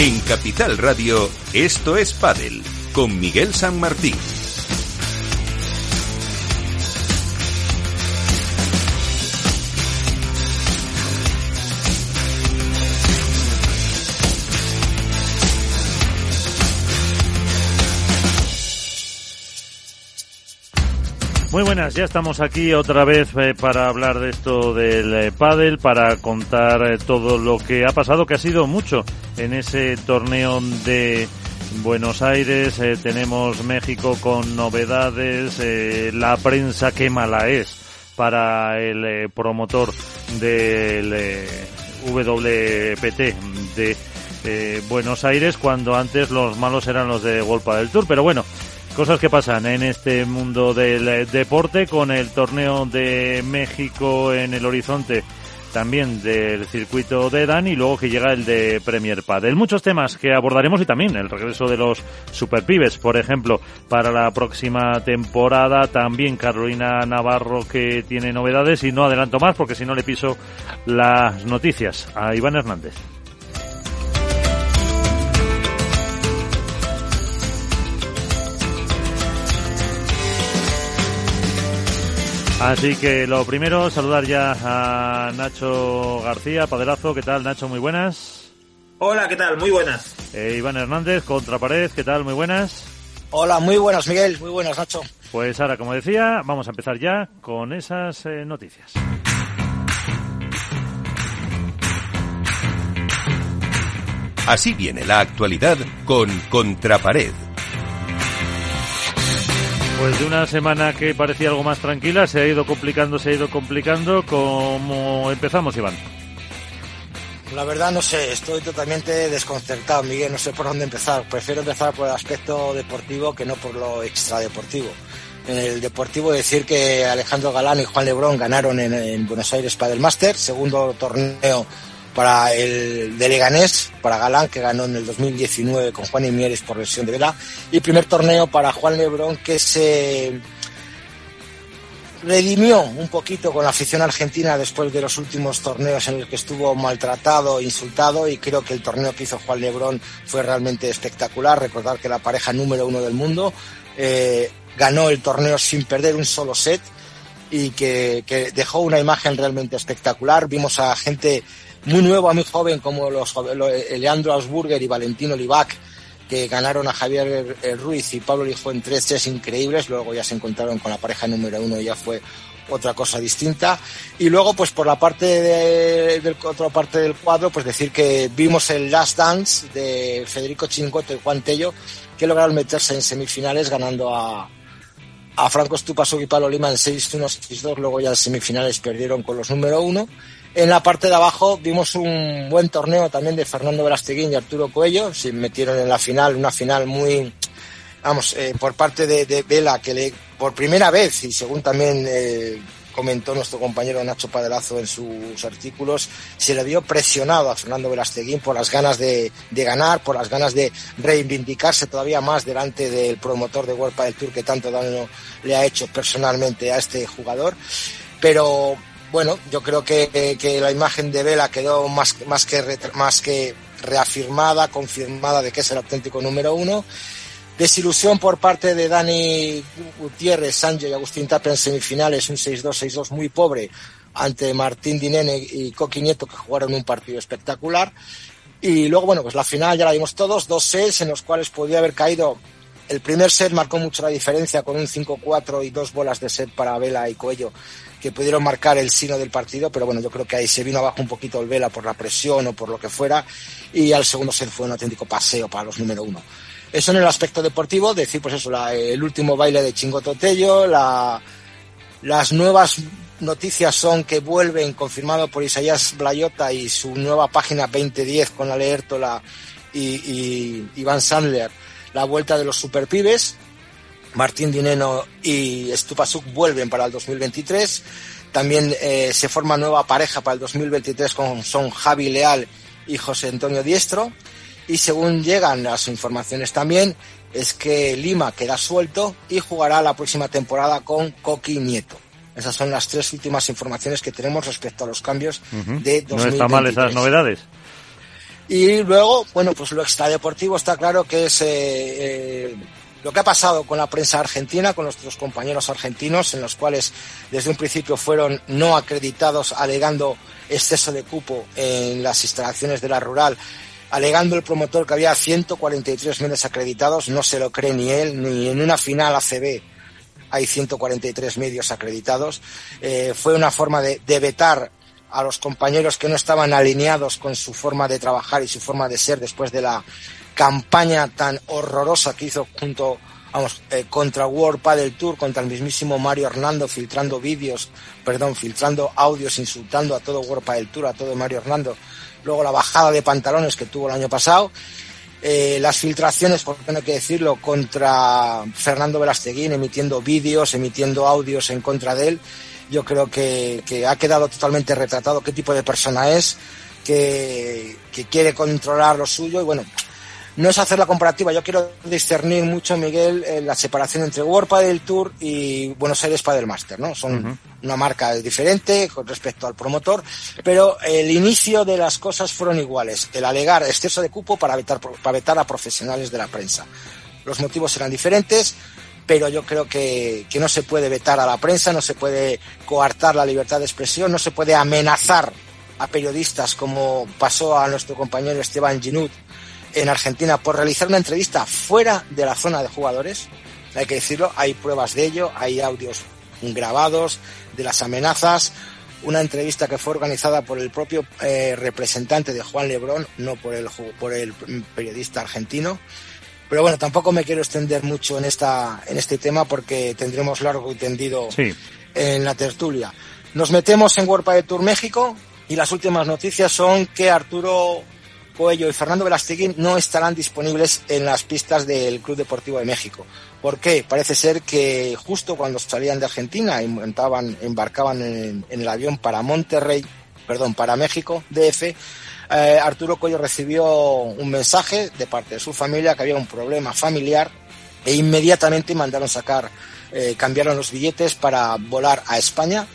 En Capital Radio, esto es Padel, con Miguel San Martín. Muy buenas, ya estamos aquí otra vez eh, para hablar de esto del eh, pádel, para contar eh, todo lo que ha pasado, que ha sido mucho en ese torneo de Buenos Aires. tenemos México con novedades, la prensa qué mala es para el promotor del WPT de Buenos Aires, cuando antes los malos eran los de Golpa del Tour. Pero bueno, Cosas que pasan en este mundo del eh, deporte con el torneo de México en el horizonte también del circuito de Dan y luego que llega el de Premier Padel. Muchos temas que abordaremos y también el regreso de los superpibes, por ejemplo, para la próxima temporada. También Carolina Navarro que tiene novedades y no adelanto más porque si no le piso las noticias a Iván Hernández. Así que lo primero, saludar ya a Nacho García, Padelazo. ¿Qué tal, Nacho? Muy buenas. Hola, ¿qué tal? Muy buenas. Eh, Iván Hernández, Contrapared. ¿Qué tal? Muy buenas. Hola, muy buenas, Miguel. Muy buenas, Nacho. Pues ahora, como decía, vamos a empezar ya con esas eh, noticias. Así viene la actualidad con Contrapared pues de una semana que parecía algo más tranquila, se ha ido complicando, se ha ido complicando. ¿Cómo empezamos, Iván? La verdad no sé, estoy totalmente desconcertado, Miguel, no sé por dónde empezar. Prefiero empezar por el aspecto deportivo que no por lo extradeportivo. En el deportivo decir que Alejandro Galán y Juan Lebrón ganaron en, en Buenos Aires para el Master, segundo torneo para el de Leganés, para Galán, que ganó en el 2019 con Juan y Mieres por lesión de vela, y primer torneo para Juan Lebrón, que se redimió un poquito con la afición argentina después de los últimos torneos en los que estuvo maltratado, insultado, y creo que el torneo que hizo Juan Lebrón fue realmente espectacular. Recordar que la pareja número uno del mundo eh, ganó el torneo sin perder un solo set y que, que dejó una imagen realmente espectacular. Vimos a gente muy nuevo, muy joven, como los, Leandro Ausburger y Valentino Libac, que ganaron a Javier Ruiz y Pablo Lijo en tres sets increíbles, luego ya se encontraron con la pareja número uno y ya fue otra cosa distinta. Y luego, pues por la parte de, del, otra parte del cuadro, pues decir que vimos el Last Dance de Federico Chingoto y Juan Tello, que lograron meterse en semifinales ganando a, a Franco Stupasuk y Pablo Lima en 6-1, 6-2, luego ya en semifinales perdieron con los número uno. En la parte de abajo vimos un buen torneo también de Fernando Velasteguín y Arturo Coello. Se metieron en la final, una final muy, vamos, eh, por parte de, Vela, que le, por primera vez, y según también eh, comentó nuestro compañero Nacho Padelazo en sus artículos, se le vio presionado a Fernando Velasteguín por las ganas de, ganar, por las ganas de reivindicarse todavía más delante del promotor de World del Tour que tanto daño le ha hecho personalmente a este jugador. Pero bueno, yo creo que, que la imagen de Vela quedó más, más, que, más que reafirmada, confirmada de que es el auténtico número uno. Desilusión por parte de Dani Gutiérrez, Sánchez y Agustín Tapia en semifinales, un 6-2, 6-2 muy pobre ante Martín Dinene y Coqui Nieto que jugaron un partido espectacular. Y luego, bueno, pues la final ya la vimos todos, dos sets en los cuales podía haber caído. El primer set marcó mucho la diferencia con un 5-4 y dos bolas de set para Vela y Cuello que pudieron marcar el sino del partido, pero bueno, yo creo que ahí se vino abajo un poquito el Vela por la presión o por lo que fuera, y al segundo set fue un auténtico paseo para los número uno. Eso en el aspecto deportivo, decir pues eso, el último baile de Chingoto Tello, la, las nuevas noticias son que vuelven, confirmado por Isaías Blayota y su nueva página 2010 con Aleertola y, y Iván Sandler, la vuelta de los superpibes, Martín Dineno y Stupasuk vuelven para el 2023. También eh, se forma nueva pareja para el 2023 con son Javi Leal y José Antonio Diestro. Y según llegan las informaciones también, es que Lima queda suelto y jugará la próxima temporada con Coqui Nieto. Esas son las tres últimas informaciones que tenemos respecto a los cambios de 2023. No está mal esas novedades. Y luego, bueno, pues lo extradeportivo está claro que es eh, lo que ha pasado con la prensa argentina, con nuestros compañeros argentinos, en los cuales desde un principio fueron no acreditados alegando exceso de cupo en las instalaciones de la rural, alegando el promotor que había 143 medios acreditados, no se lo cree ni él, ni en una final ACB hay 143 medios acreditados. Eh, fue una forma de, vetar a los compañeros que no estaban alineados con su forma de trabajar y su forma de ser después de la campaña tan horrorosa que hizo junto vamos, eh, contra World Padel Tour, contra el mismísimo Mario Hernando, filtrando vídeos, perdón, filtrando audios, insultando a todo World Padel Tour, a todo Mario Hernando. Luego la bajada de pantalones que tuvo el año pasado. Eh, las filtraciones, por qué no hay que decirlo, contra Fernando Velasteguín, emitiendo vídeos, emitiendo audios en contra de él. Yo creo que, que ha quedado totalmente retratado qué tipo de persona es, que, que quiere controlar lo suyo y bueno, no es hacer la comparativa. Yo quiero discernir mucho, Miguel, eh, la separación entre World Padel Tour y Buenos Aires Padel Master, ¿no? Son una marca diferente con respecto al promotor, pero el inicio de las cosas fueron iguales. El alegar exceso de cupo para vetar, para vetar a profesionales de la prensa. Los motivos eran diferentes, pero yo creo que, que no se puede vetar a la prensa, no se puede coartar la libertad de expresión, no se puede amenazar a periodistas como pasó a nuestro compañero Esteban Ginud en Argentina por realizar una entrevista fuera de la zona de jugadores. Hay que decirlo, hay pruebas de ello, hay audios grabados de las amenazas. Una entrevista que fue organizada por el propio eh, representante de Juan Lebrón, no por el, por el periodista argentino. Pero bueno, tampoco me quiero extender mucho en, esta, en este tema porque tendremos largo y tendido Sí. en la tertulia. Nos metemos en World Tour México y las últimas noticias son que Arturo Coello y Fernando Velasteguín no estarán disponibles en las pistas del Club Deportivo de México. ¿Por qué? Parece ser que justo cuando salían de Argentina y montaban, embarcaban en, en el avión para Monterrey, perdón, para México, DF, eh, Arturo Coello recibió un mensaje de parte de su familia que había un problema familiar e inmediatamente mandaron sacar, eh, cambiaron los billetes para volar a España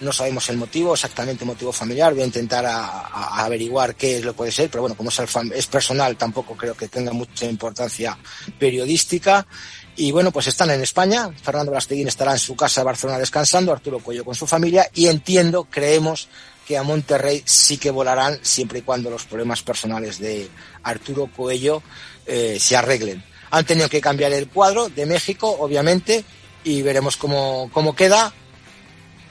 no sabemos el motivo, exactamente el motivo familiar, voy a intentar averiguar qué es lo puede ser, pero bueno, como es, es, personal, tampoco creo que tenga mucha importancia periodística. Y bueno, pues están en España, Fernando Blasteguín estará en su casa de Barcelona descansando, Arturo Cuello con su familia, y entiendo, creemos que a Monterrey sí que volarán siempre y cuando los problemas personales de Arturo Coello eh, se arreglen. Han tenido que cambiar el cuadro de México, obviamente, y veremos cómo, cómo queda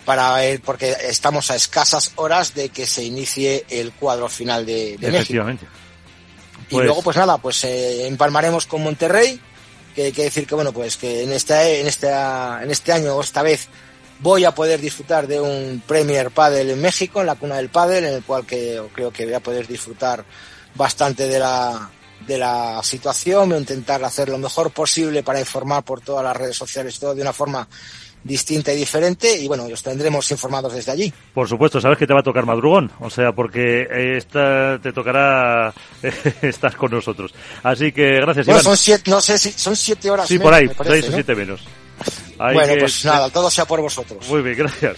para ver, porque estamos a escasas horas de que se inicie el cuadro final de, de Efectivamente. México. Pues... Y luego, pues nada, pues eh, empalmaremos con Monterrey, que hay que decir que, bueno, pues que en, esta, en, esta, en este año, esta vez, voy a poder disfrutar de un Premier Padel en México, en la cuna del Padel, en el cual que, creo que voy a poder disfrutar bastante de la, de la situación, voy a intentar hacer lo mejor posible para informar por todas las redes sociales, todo de una forma distinta y diferente y bueno, os tendremos informados desde allí. Por supuesto, sabes que te va a tocar madrugón, o sea, porque esta te tocará estar con nosotros. Así que gracias, bueno, Iván. Son siete, no sé si son siete horas. Sí, menos, por ahí, parece, seis o ¿no? siete menos. Hay bueno, que... pues nada, todo sea por vosotros. Muy bien, gracias.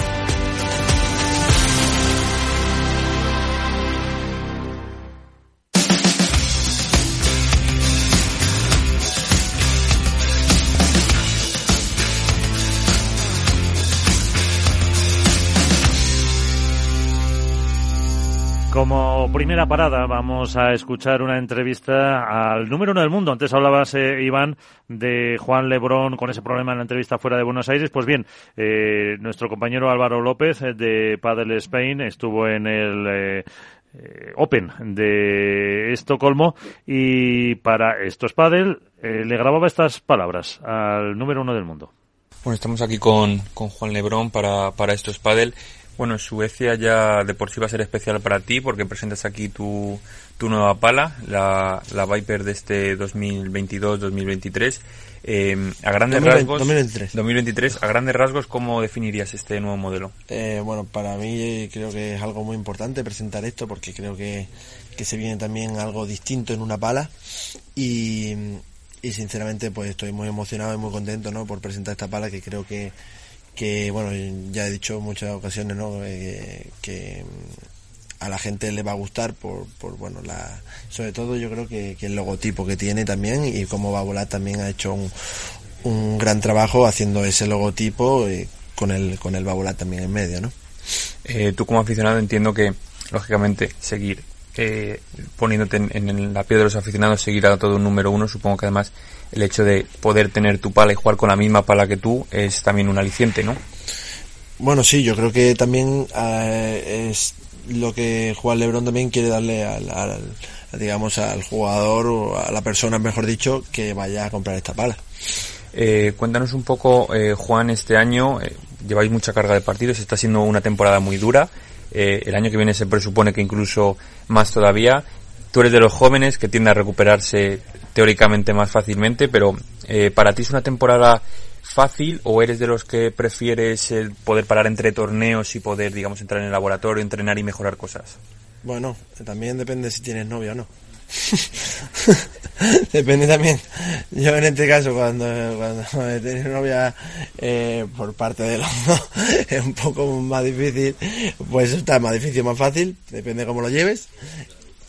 Como primera parada vamos a escuchar una entrevista al número uno del mundo. Antes hablabas, eh, Iván, de Juan Lebrón con ese problema en la entrevista fuera de Buenos Aires. Pues bien, eh, nuestro compañero Álvaro López eh, de Padel Spain estuvo en el eh, Open de Estocolmo y para Esto es eh, le grababa estas palabras al número uno del mundo. Bueno, estamos aquí con, con Juan Lebrón para, para Esto es Bueno, Suecia ya de por sí va a ser especial para ti porque presentas aquí tu, tu nueva pala, la, la Viper de este 2022-2023. Eh, a grandes rasgos, 2023. 2023. A grandes rasgos, ¿cómo definirías este nuevo modelo? Eh, bueno, para mí creo que es algo muy importante presentar esto porque creo que, que se viene también algo distinto en una pala y, y sinceramente pues estoy muy emocionado y muy contento ¿no? por presentar esta pala que creo que, que bueno, ya he dicho en muchas ocasiones ¿no? Eh, que a la gente le va a gustar por, por bueno, la, sobre todo yo creo que, el logotipo que tiene también y cómo va también ha hecho un, un gran trabajo haciendo ese logotipo y con el, con el volar también en medio, ¿no? Eh, tú como aficionado entiendo que, lógicamente, seguir eh, poniéndote en, la piel de los aficionados, seguir a todo un número uno, supongo que además el hecho de poder tener tu pala y jugar con la misma pala que tú es también un aliciente, ¿no? Bueno, sí, yo creo que también eh, es lo que Juan Lebron también quiere darle al, digamos al jugador o a la persona mejor dicho que vaya a comprar esta pala. Eh, cuéntanos un poco eh, Juan este año eh, lleváis mucha carga de partidos está siendo una temporada muy dura. El año que viene se presupone que incluso más todavía. Tú eres de los jóvenes que tiende a recuperarse teóricamente más fácilmente pero para ti es una temporada fácil o eres de los que prefieres el poder parar entre torneos y poder, digamos, entrar en el laboratorio, entrenar y mejorar cosas? Bueno, también depende si tienes novia o no. depende también. Yo en este caso, cuando, cuando novia eh, por parte de los es un poco más difícil. Pues está más difícil, más fácil. Depende cómo lo lleves.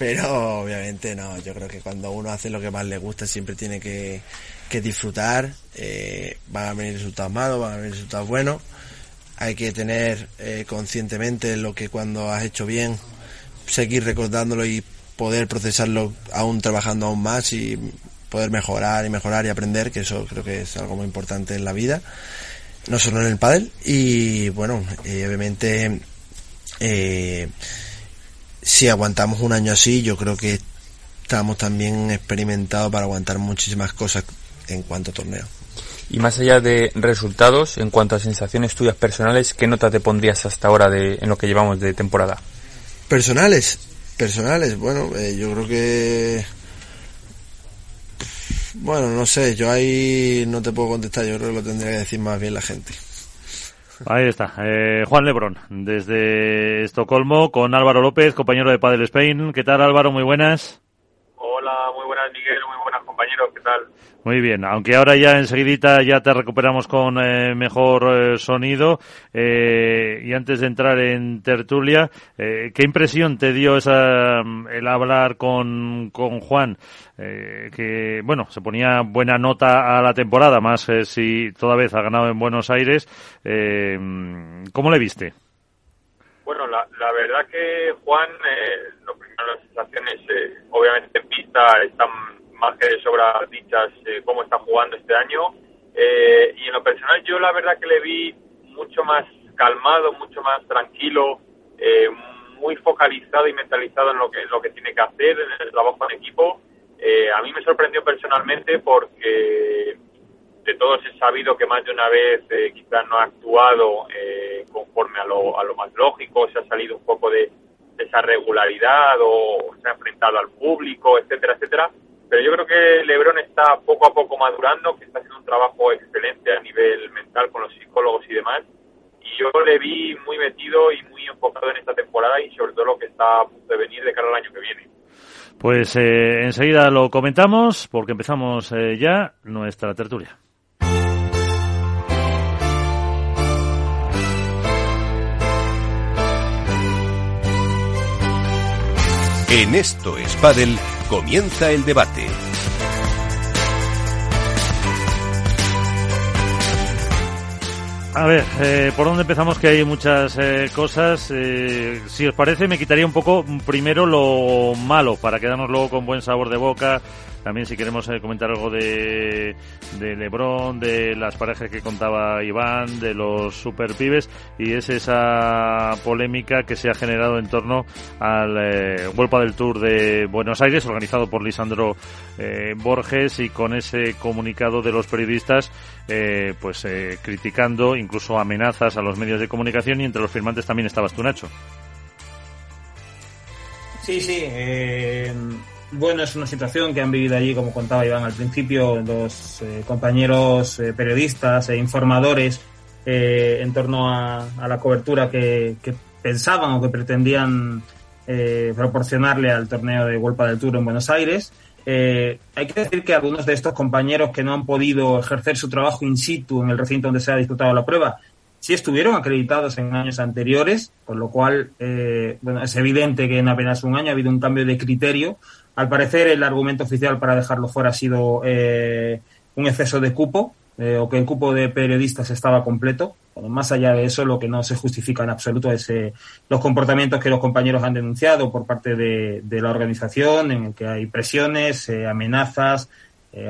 Pero obviamente no, yo creo que cuando uno hace lo que más le gusta siempre tiene que, que disfrutar, eh, van a venir resultados malos, van a venir resultados buenos, hay que tener eh, conscientemente lo que cuando has hecho bien, seguir recordándolo y poder procesarlo aún trabajando aún más y poder mejorar y mejorar y aprender, que eso creo que es algo muy importante en la vida, no solo en el pádel. Y bueno, eh, obviamente si aguantamos un año así, yo creo que estamos también experimentados para aguantar muchísimas cosas en cuanto a torneo. Y más allá de resultados, en cuanto a sensaciones tuyas personales, ¿qué nota te pondrías hasta ahora de, en lo que llevamos de temporada? Personales, personales, bueno, eh, yo creo que... Bueno, no sé, yo ahí no te puedo contestar, yo creo que lo tendría que decir más bien la gente. Ahí está, eh, Juan Lebrón, desde Estocolmo, con Álvaro López, compañero de Padel Spain. ¿Qué tal Álvaro? Muy buenas. Hola, muy buenas Miguel, muy buenas compañeros, ¿qué tal? Muy bien, aunque ahora ya enseguidita ya te recuperamos con eh, mejor eh, sonido eh, y antes de entrar en tertulia, ¿qué impresión te dio esa, mm, el hablar con, con Juan? que, bueno, se ponía buena nota a la temporada, más si toda vez ha ganado en Buenos Aires. ¿Cómo le viste? Bueno, la, la verdad que Juan, lo primero, las sensaciones, obviamente en pista están más que de sobra dichas eh, cómo está jugando este año. Eh, y en lo personal yo la verdad que le vi mucho más calmado, mucho más tranquilo, eh, muy focalizado y mentalizado en lo que, lo que tiene que hacer, en el trabajo en equipo. a mí me sorprendió personalmente porque de todos he sabido que más de una vez quizás no ha actuado conforme a lo, a lo más lógico, se ha salido un poco de esa regularidad o se ha enfrentado al público, etcétera, etcétera pero yo creo que Lebron está poco a poco madurando, que está haciendo un trabajo excelente a nivel mental con los psicólogos y demás. Y yo le vi muy metido y muy enfocado en esta temporada y sobre todo lo que está a punto de venir de cara al año que viene. Pues eh, enseguida lo comentamos porque empezamos eh, ya nuestra tertulia. En esto es Comienza el debate. A ver, eh, ¿por dónde empezamos? Que hay muchas eh, cosas. Eh, si os parece, me quitaría un poco primero lo malo, para quedarnos luego con buen sabor de boca también si queremos eh, comentar algo de, de Lebron, de las parejas que contaba Iván, de los super pibes, y es esa polémica que se ha generado en torno al eh, del Tour de Buenos Aires, organizado por Lisandro eh, Borges, y con ese comunicado de los periodistas, eh, pues criticando incluso amenazas a los medios de comunicación, y entre los firmantes también estabas tú, Nacho. Sí, sí. Bueno, es una situación que han vivido allí, como contaba Iván al principio, los eh, compañeros eh, periodistas e informadores eh, en torno a, la cobertura que, pensaban o que pretendían eh, proporcionarle al torneo de Golpa del Tour en Buenos Aires. Eh, hay que decir que algunos de estos compañeros que no han podido ejercer su trabajo in situ en el recinto donde se ha disputado la prueba sí estuvieron acreditados en años anteriores, con lo cual bueno, es evidente que en apenas un año ha habido un cambio de criterio. Al parecer, el argumento oficial para dejarlo fuera ha sido eh, un exceso de cupo, eh, o que el cupo de periodistas estaba completo. Bueno, más allá de eso, lo que no se justifica en absoluto es eh, los comportamientos que los compañeros han denunciado por parte de, de la organización, en el que hay presiones, eh, amenazas,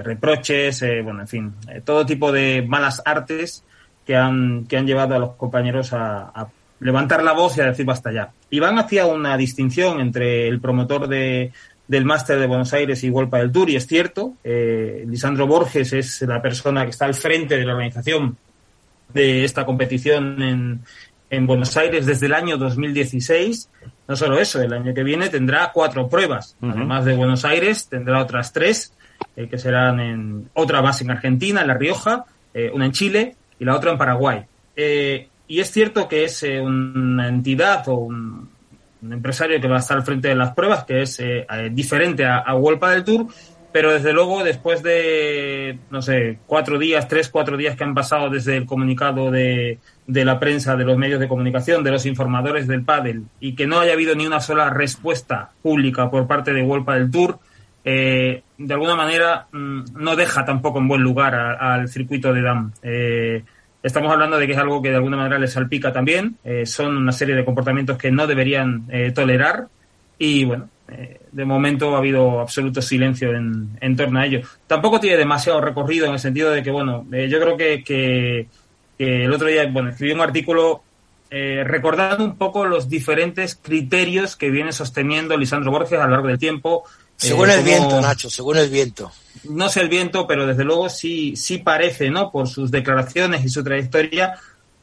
reproches, bueno, en fin, todo tipo de malas artes que han, que han llevado a los compañeros a, a levantar la voz y a decir basta ya. Iván hacía una distinción entre el promotor de, del máster de Buenos Aires y Golpa del Tour, y es cierto, eh, Lisandro Borges es la persona que está al frente de la organización de esta competición en, en Buenos Aires desde el año 2016. No solo eso, el año que viene tendrá cuatro pruebas. Uh -huh. Además de Buenos Aires, tendrá otras tres, eh, que serán en otra más en Argentina, en La Rioja, eh, una en Chile y la otra en Paraguay. Eh, y es cierto que es eh, una entidad o un, un, empresario que va a estar al frente de las pruebas, que es eh, diferente a, a del Tour, pero desde luego después de, no sé, cuatro días, tres, cuatro días que han pasado desde el comunicado de, de la prensa, de los medios de comunicación, de los informadores del pádel, y que no haya habido ni una sola respuesta pública por parte de Wolpa del Tour, eh, de alguna manera mmm, no deja tampoco en buen lugar al circuito de DAM. Eh, estamos hablando de que es algo que de alguna manera les salpica también. Eh, son una serie de comportamientos que no deberían eh, tolerar y bueno, eh, de momento ha habido absoluto silencio en, en, torno a ello. Tampoco tiene demasiado recorrido en el sentido de que, bueno, yo creo que, que, que, el otro día, bueno, escribí un artículo recordando un poco los diferentes criterios que viene sosteniendo Lisandro Borges a lo largo del tiempo según eh, el viento, Nacho, según el viento. No sé el viento, pero desde luego sí, sí parece, ¿no? Por sus declaraciones y su trayectoria,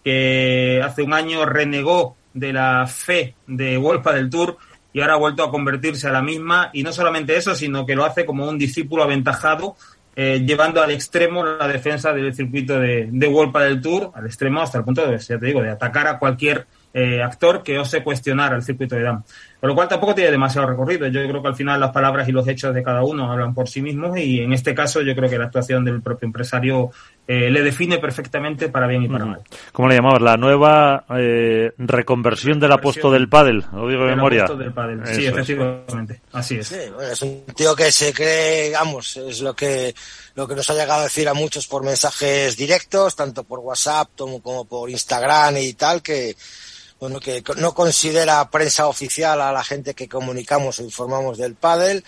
que hace un año renegó de la fe de Wolpa del Tour y ahora ha vuelto a convertirse a la misma. Y no solamente eso, sino que lo hace como un discípulo aventajado, eh, llevando al extremo la defensa del circuito de, de Wolpa del Tour, al extremo hasta el punto de, ya te digo, de atacar a cualquier eh, actor que ose cuestionar al circuito de DAM. Con lo cual tampoco tiene demasiado recorrido. Yo creo que al final las palabras y los hechos de cada uno hablan por sí mismos y en este caso yo creo que la actuación del propio empresario eh, le define perfectamente para bien y para mal. ¿Cómo le llamabas? La nueva eh, reconversión del aposto del pádel, lo digo de memoria. Del pádel. Sí, efectivamente. Es. Así es. Sí, bueno, es un tío que se cree, vamos, es lo que lo que nos ha llegado a decir a muchos por mensajes directos, tanto por WhatsApp como por Instagram y tal, que bueno, que no considera prensa oficial a la gente que comunicamos o informamos del pádel,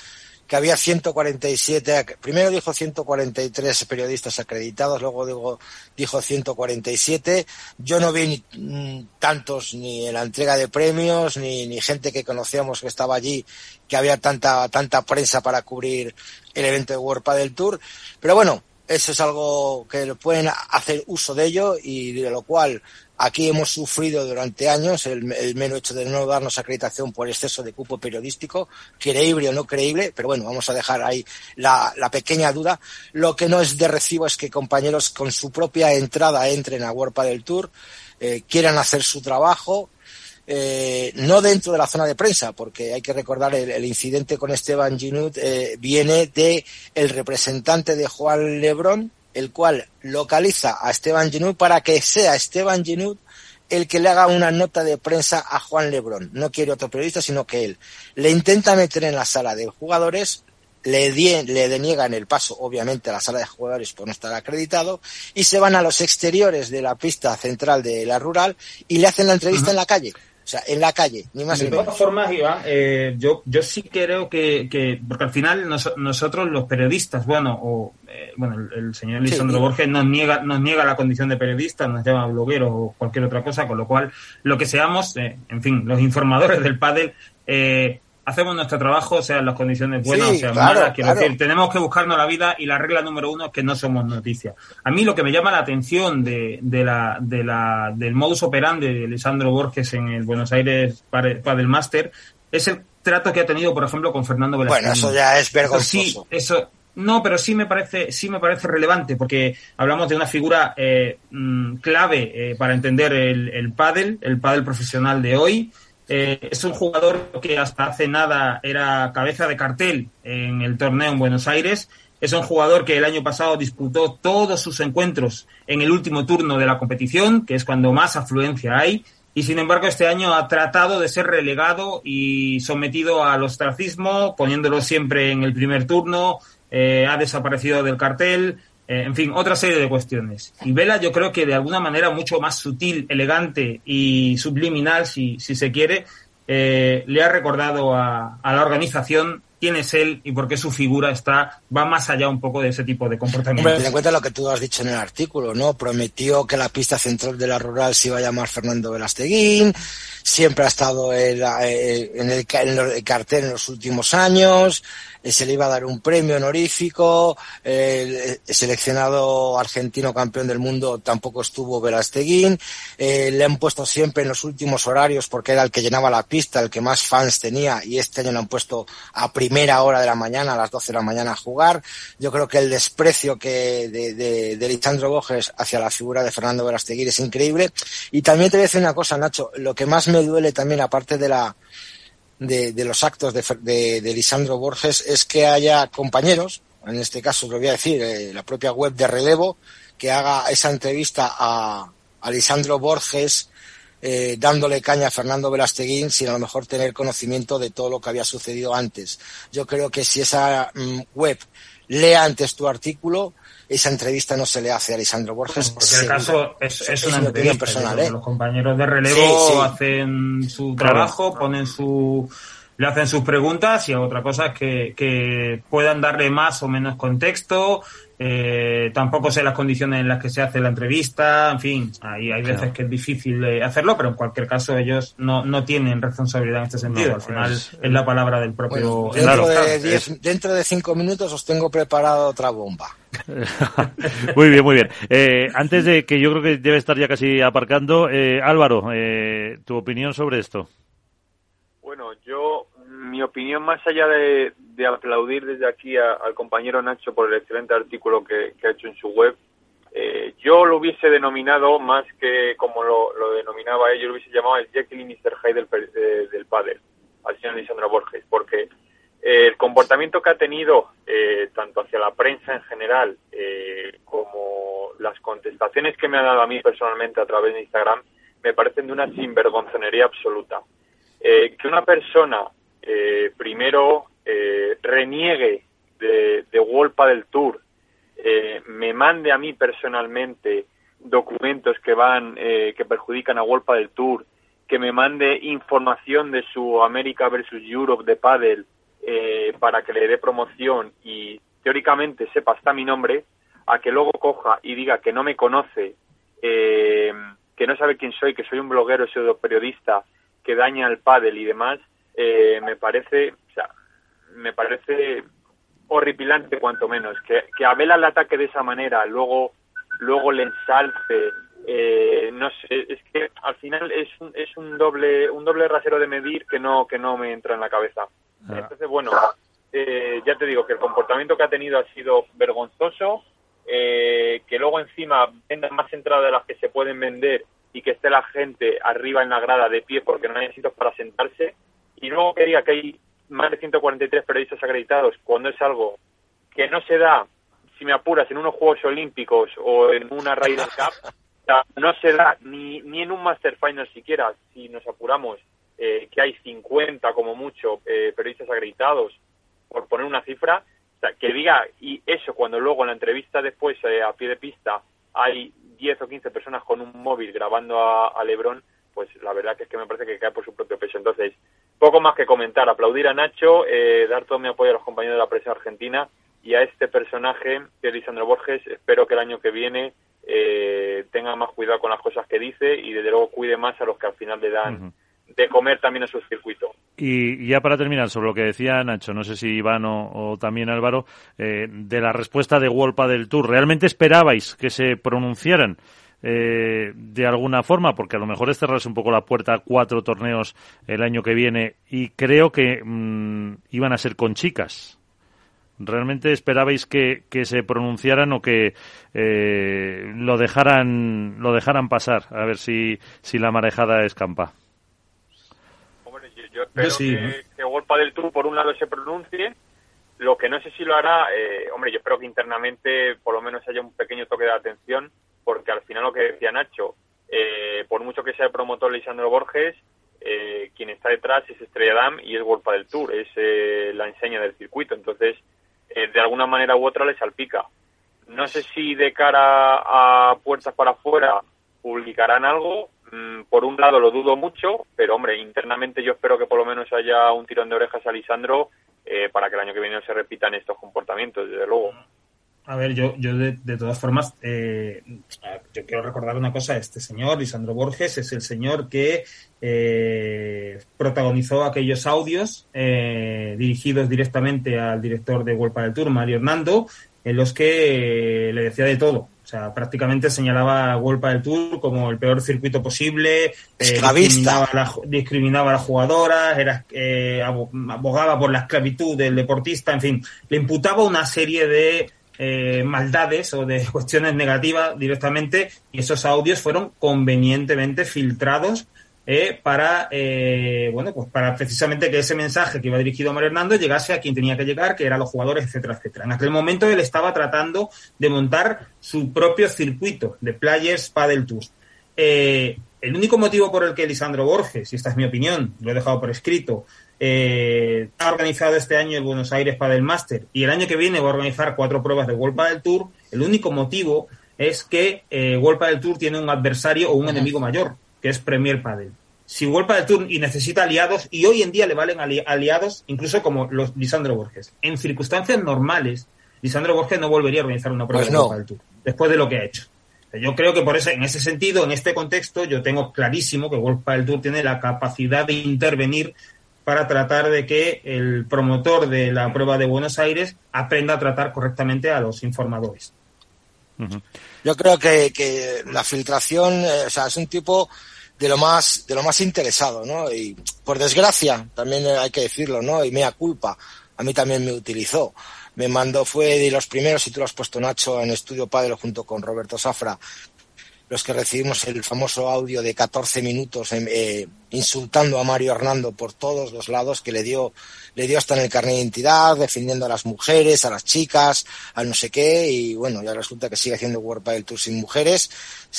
que había 147, primero dijo 143 periodistas acreditados, luego digo, dijo 147. Yo no vi ni, tantos ni en la entrega de premios, ni, ni gente que conocíamos que estaba allí, que había tanta, tanta prensa para cubrir el evento de World Padel Tour. Pero bueno, eso es algo que pueden hacer uso de ello y de lo cual Aquí hemos sufrido durante años el, mero hecho de no darnos acreditación por exceso de cupo periodístico, creíble o no creíble, pero bueno, vamos a dejar ahí la, pequeña duda. Lo que no es de recibo es que compañeros con su propia entrada entren a Warpa del Tour, eh, quieran hacer su trabajo, eh, no dentro de la zona de prensa, porque hay que recordar el, el incidente con Esteban Ginut eh, viene de el representante de Juan Lebrón, el cual localiza a Esteban Ginud para que sea Esteban Ginud el que le haga una nota de prensa a Juan Lebrón. No quiere otro periodista, sino que él. Le intenta meter en la sala de jugadores, le, die, le deniegan el paso, obviamente, a la sala de jugadores por no estar acreditado, y se van a los exteriores de la pista central de la rural y le hacen la entrevista uh -huh. en la calle. O sea, en la calle, ni más de ni todas menos. formas, Iván, eh, yo, yo sí creo que, que porque al final nos- nosotros los periodistas, bueno, o eh, bueno, el, el señor Lisandro Sí. Borges nos niega, nos niega la condición de periodista, nos llama blogueros o cualquier otra cosa, con lo cual lo que seamos, eh, en fin, los informadores del pádel, eh, hacemos nuestro trabajo, sean las condiciones buenas Sí, o sean claro, malas, quiero claro. decir, tenemos que buscarnos la vida y la regla número uno es que no somos noticias. A mí lo que me llama la atención de, de la, de la, del modus operandi de Lisandro Borges en el Buenos Aires Pare- Padel Master es el trato que ha tenido, por ejemplo, con Fernando Velasquez. Bueno, eso ya es Eso sí, vergonzoso. eso, no, pero sí me parece, sí me parece relevante porque hablamos de una figura eh, mm, clave eh, para entender el, el pádel, el pádel profesional de hoy. Eh, es un jugador que hasta hace nada era cabeza de cartel en el torneo en Buenos Aires. Es un jugador que el año pasado disputó todos sus encuentros en el último turno de la competición, que es cuando más afluencia hay. Y sin embargo, este año ha tratado de ser relegado y sometido al ostracismo, poniéndolo siempre en el primer turno. eh, ha desaparecido del cartel. Eh, en fin, otra serie de cuestiones. Y Vela, yo creo que de alguna manera mucho más sutil, elegante y subliminal, si, si se quiere, eh, le ha recordado a, la organización quién es él y por qué su figura está va más allá un poco de ese tipo de comportamiento. Ten en cuenta lo que tú has dicho en el artículo, ¿no? Prometió que la pista central de la rural se iba a llamar Fernando Velasteguín, siempre ha estado en, eh, el, en el cartel en los últimos años, eh, se le iba a dar un premio honorífico, el seleccionado argentino campeón del mundo tampoco estuvo Velasteguín, eh, le han puesto siempre en los últimos horarios porque era el que llenaba la pista, el que más fans tenía y este año lo han puesto a primera hora de la mañana, a las 12 de la mañana a jugar. Yo creo que el desprecio que de, de, de Borges hacia la figura de Fernando Verasteguir es increíble. Y también te voy a decir una cosa, Nacho, lo que más me duele también, aparte de la de, de los actos de, de, de Lisandro Borges, es que haya compañeros, en este caso lo voy a decir, eh, la propia web de relevo, que haga esa entrevista a, a Lisandro Borges eh, dándole caña a Fernando Velasteguín sin a lo mejor tener conocimiento de todo lo que había sucedido antes. Yo creo que si esa mm, web lee antes tu artículo, esa entrevista no se le hace a Lisandro Borges. Porque el seguro. caso es, es una entrevista. personal, ¿eh? Los compañeros de relevo Sí, sí. hacen su Claro. trabajo, ponen su le hacen sus preguntas y otra cosa es que, que puedan darle más o menos contexto. eh, tampoco sé las condiciones en las que se hace la entrevista, en fin, hay, hay veces Claro. que es difícil eh, hacerlo, pero en cualquier caso ellos no, no tienen responsabilidad en este sentido. No, Al final es- es, la palabra del propio. Bueno, dentro, Claro. de diez- dentro de cinco minutos os tengo preparado otra bomba. muy bien, muy bien. Eh, antes de que yo creo que debe estar ya casi aparcando, eh, Álvaro, eh, tu opinión sobre esto. Bueno, yo, mi opinión, más allá de, aplaudir desde aquí al compañero Nacho por el excelente artículo que, ha hecho en su web, eh, yo lo hubiese denominado más que como lo, lo denominaba él, yo lo hubiese llamado el Jekyll y Mr. Hyde del, de- del pádel, al señor Lisandro Borges, porque eh, el comportamiento que ha tenido, eh, tanto hacia la prensa en general, eh, como las contestaciones que me ha dado a mí personalmente a través de Instagram, me parecen de una sinvergonzonería absoluta. Eh, que una persona eh, primero eh, reniegue de, de del Tour, eh, me mande a mí personalmente documentos que van que perjudican a World del Tour, que me mande información de su América versus Europe de Padel eh, para que le dé promoción y teóricamente sepa hasta mi nombre, a que luego coja y diga que no me conoce, eh, que no sabe quién soy, que soy un bloguero, pseudo periodista que daña al pádel y demás, eh, me parece, o sea, me parece horripilante cuanto menos. Que, que a Vela le ataque de esa manera, luego, luego le ensalce, eh, no sé, es que al final es un, es un doble, un doble rasero de medir que no, que no me entra en la cabeza. Ah. Entonces, bueno, eh, ya te digo que el comportamiento que ha tenido ha sido vergonzoso, eh, que luego encima venda más entradas de las que se pueden vender y que esté la gente arriba en la grada de pie porque no hay sitios para sentarse, y luego que diga que hay más de 143 periodistas acreditados cuando es algo que no se da, si me apuras, en unos Juegos Olímpicos o en una Ryder Cup, no se da ni, ni en un Master Final siquiera, si nos apuramos, eh, que hay 50 como mucho eh, periodistas acreditados, por poner una cifra, que diga, y eso cuando luego en la entrevista después eh, a pie de pista hay 10 o 15 personas con un móvil grabando a, a Lebron, pues pues la verdad que es que me parece que cae por su propio peso. Entonces, poco más que comentar, aplaudir a Nacho, eh, dar todo mi apoyo a los compañeros de la prensa argentina y a este personaje, que es Lisandro Borges, espero que el año que viene eh, tenga más cuidado con las cosas que dice y desde luego cuide más a los que al final le dan de comer también en su circuito. Y ya para terminar, sobre lo que decía Nacho, no sé si Iván o, también Álvaro, eh, de la respuesta de Wolpa del Tour, ¿realmente esperabais que se pronunciaran? Eh, de alguna forma, porque a lo mejor es cerrarse un poco la puerta a cuatro torneos el año que viene y creo que mm, iban a ser con chicas. ¿Realmente esperabais que, que se pronunciaran o que eh, lo dejaran lo dejaran pasar? A ver si, si la marejada escampa. Yo, espero que, que Golpa del Tour por un lado se pronuncie. Lo que no sé si lo hará, eh, hombre, yo espero que internamente por lo menos haya un pequeño toque de atención porque al final lo que decía Nacho, eh, por mucho que sea el promotor Lisandro Borges, eh, quien está detrás es Estrella Damm y es Golpa del Tour, es eh, la enseña del circuito. Entonces, de alguna manera u otra le salpica. No sé si de cara a puertas para afuera publicarán algo. Mm, por un lado lo dudo mucho, pero hombre, internamente yo espero que por lo menos haya un tirón de orejas a Lisandro para que el año que viene no se repitan estos comportamientos, desde luego. A ver, yo, yo de, todas formas, eh, yo quiero recordar una cosa, este señor, Lisandro Borges, es el señor que eh, protagonizó aquellos audios eh, dirigidos directamente al director de World del Tour, Mario Hernando, en los que le decía de todo. O sea, prácticamente señalaba a del Tour como el peor circuito posible, discriminaba, a discriminaba a las jugadoras, era, abogaba por la esclavitud del deportista, en fin, le imputaba una serie de eh, maldades o de cuestiones negativas directamente y esos audios fueron convenientemente filtrados eh, para eh, bueno pues para precisamente que ese mensaje que iba dirigido a Mario Hernando llegase a quien tenía que llegar que eran los jugadores etcétera etcétera. En aquel momento él estaba tratando de montar su propio circuito de Players Paddle Tours. El único motivo por el que Lisandro Borges y esta es mi opinión lo he dejado por escrito eh, ha organizado este año el Buenos Aires Padel Master y el año que viene va a organizar cuatro pruebas de World del Tour, el único motivo es que eh, World Padel Tour tiene un adversario o un enemigo mayor, que es Premier Padel. Si World Padel Tour y necesita aliados, y hoy en día le valen aliados, incluso como los Lisandro Borges. En circunstancias normales, Lisandro Borges no volvería a organizar una prueba pues de World Padel Tour, después de lo que ha hecho. Yo creo que por eso, en ese sentido, en este contexto, yo tengo clarísimo que World Padel Tour tiene la capacidad de intervenir para tratar de que el promotor de la prueba de Buenos Aires aprenda a tratar correctamente a los informadores. Yo creo que, la filtración, eh, o sea, es un tipo de lo más de lo más interesado, ¿no? Y por desgracia, también hay que decirlo, ¿no? Y mea culpa, a mí también me utilizó. Me mandó, fue de los primeros, y tú lo has puesto Nacho en Estudio Padre junto con Roberto Safra, los que recibimos el famoso audio de 14 minutos em, eh, insultando a Mario Hernando por todos los lados, que le dio, le dio hasta en el carnet de identidad, defendiendo a las mujeres, a las chicas, a no sé qué, y bueno, ya resulta que sigue haciendo World del Tour sin mujeres,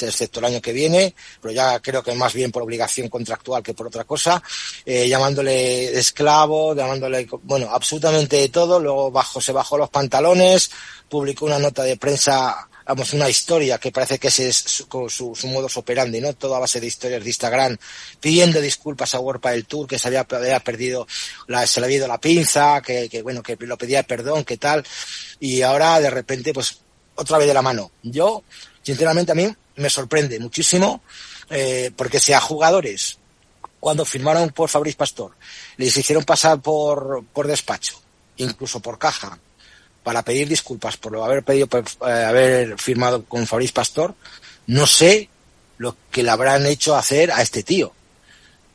excepto el año que viene, pero ya creo que más bien por obligación contractual que por otra cosa, eh, llamándole esclavo, llamándole, bueno, absolutamente de todo, luego bajo, se bajó los pantalones, publicó una nota de prensa vamos, una historia que parece que ese es su, su, su modus operandi, ¿no? Toda base de historias de Instagram, pidiendo disculpas a Warpa del Tour, que se había, perdido, la, se le había ido la pinza, que, que, bueno, que lo pedía perdón, que tal, y ahora de repente, pues, otra vez de la mano. Yo, sinceramente, a mí me sorprende muchísimo, eh, porque si a jugadores, cuando firmaron por Fabriz Pastor, les hicieron pasar por, por despacho, incluso por caja, para pedir disculpas por haber pedido eh, haber firmado con Fabriz Pastor, no sé lo que le habrán hecho hacer a este tío.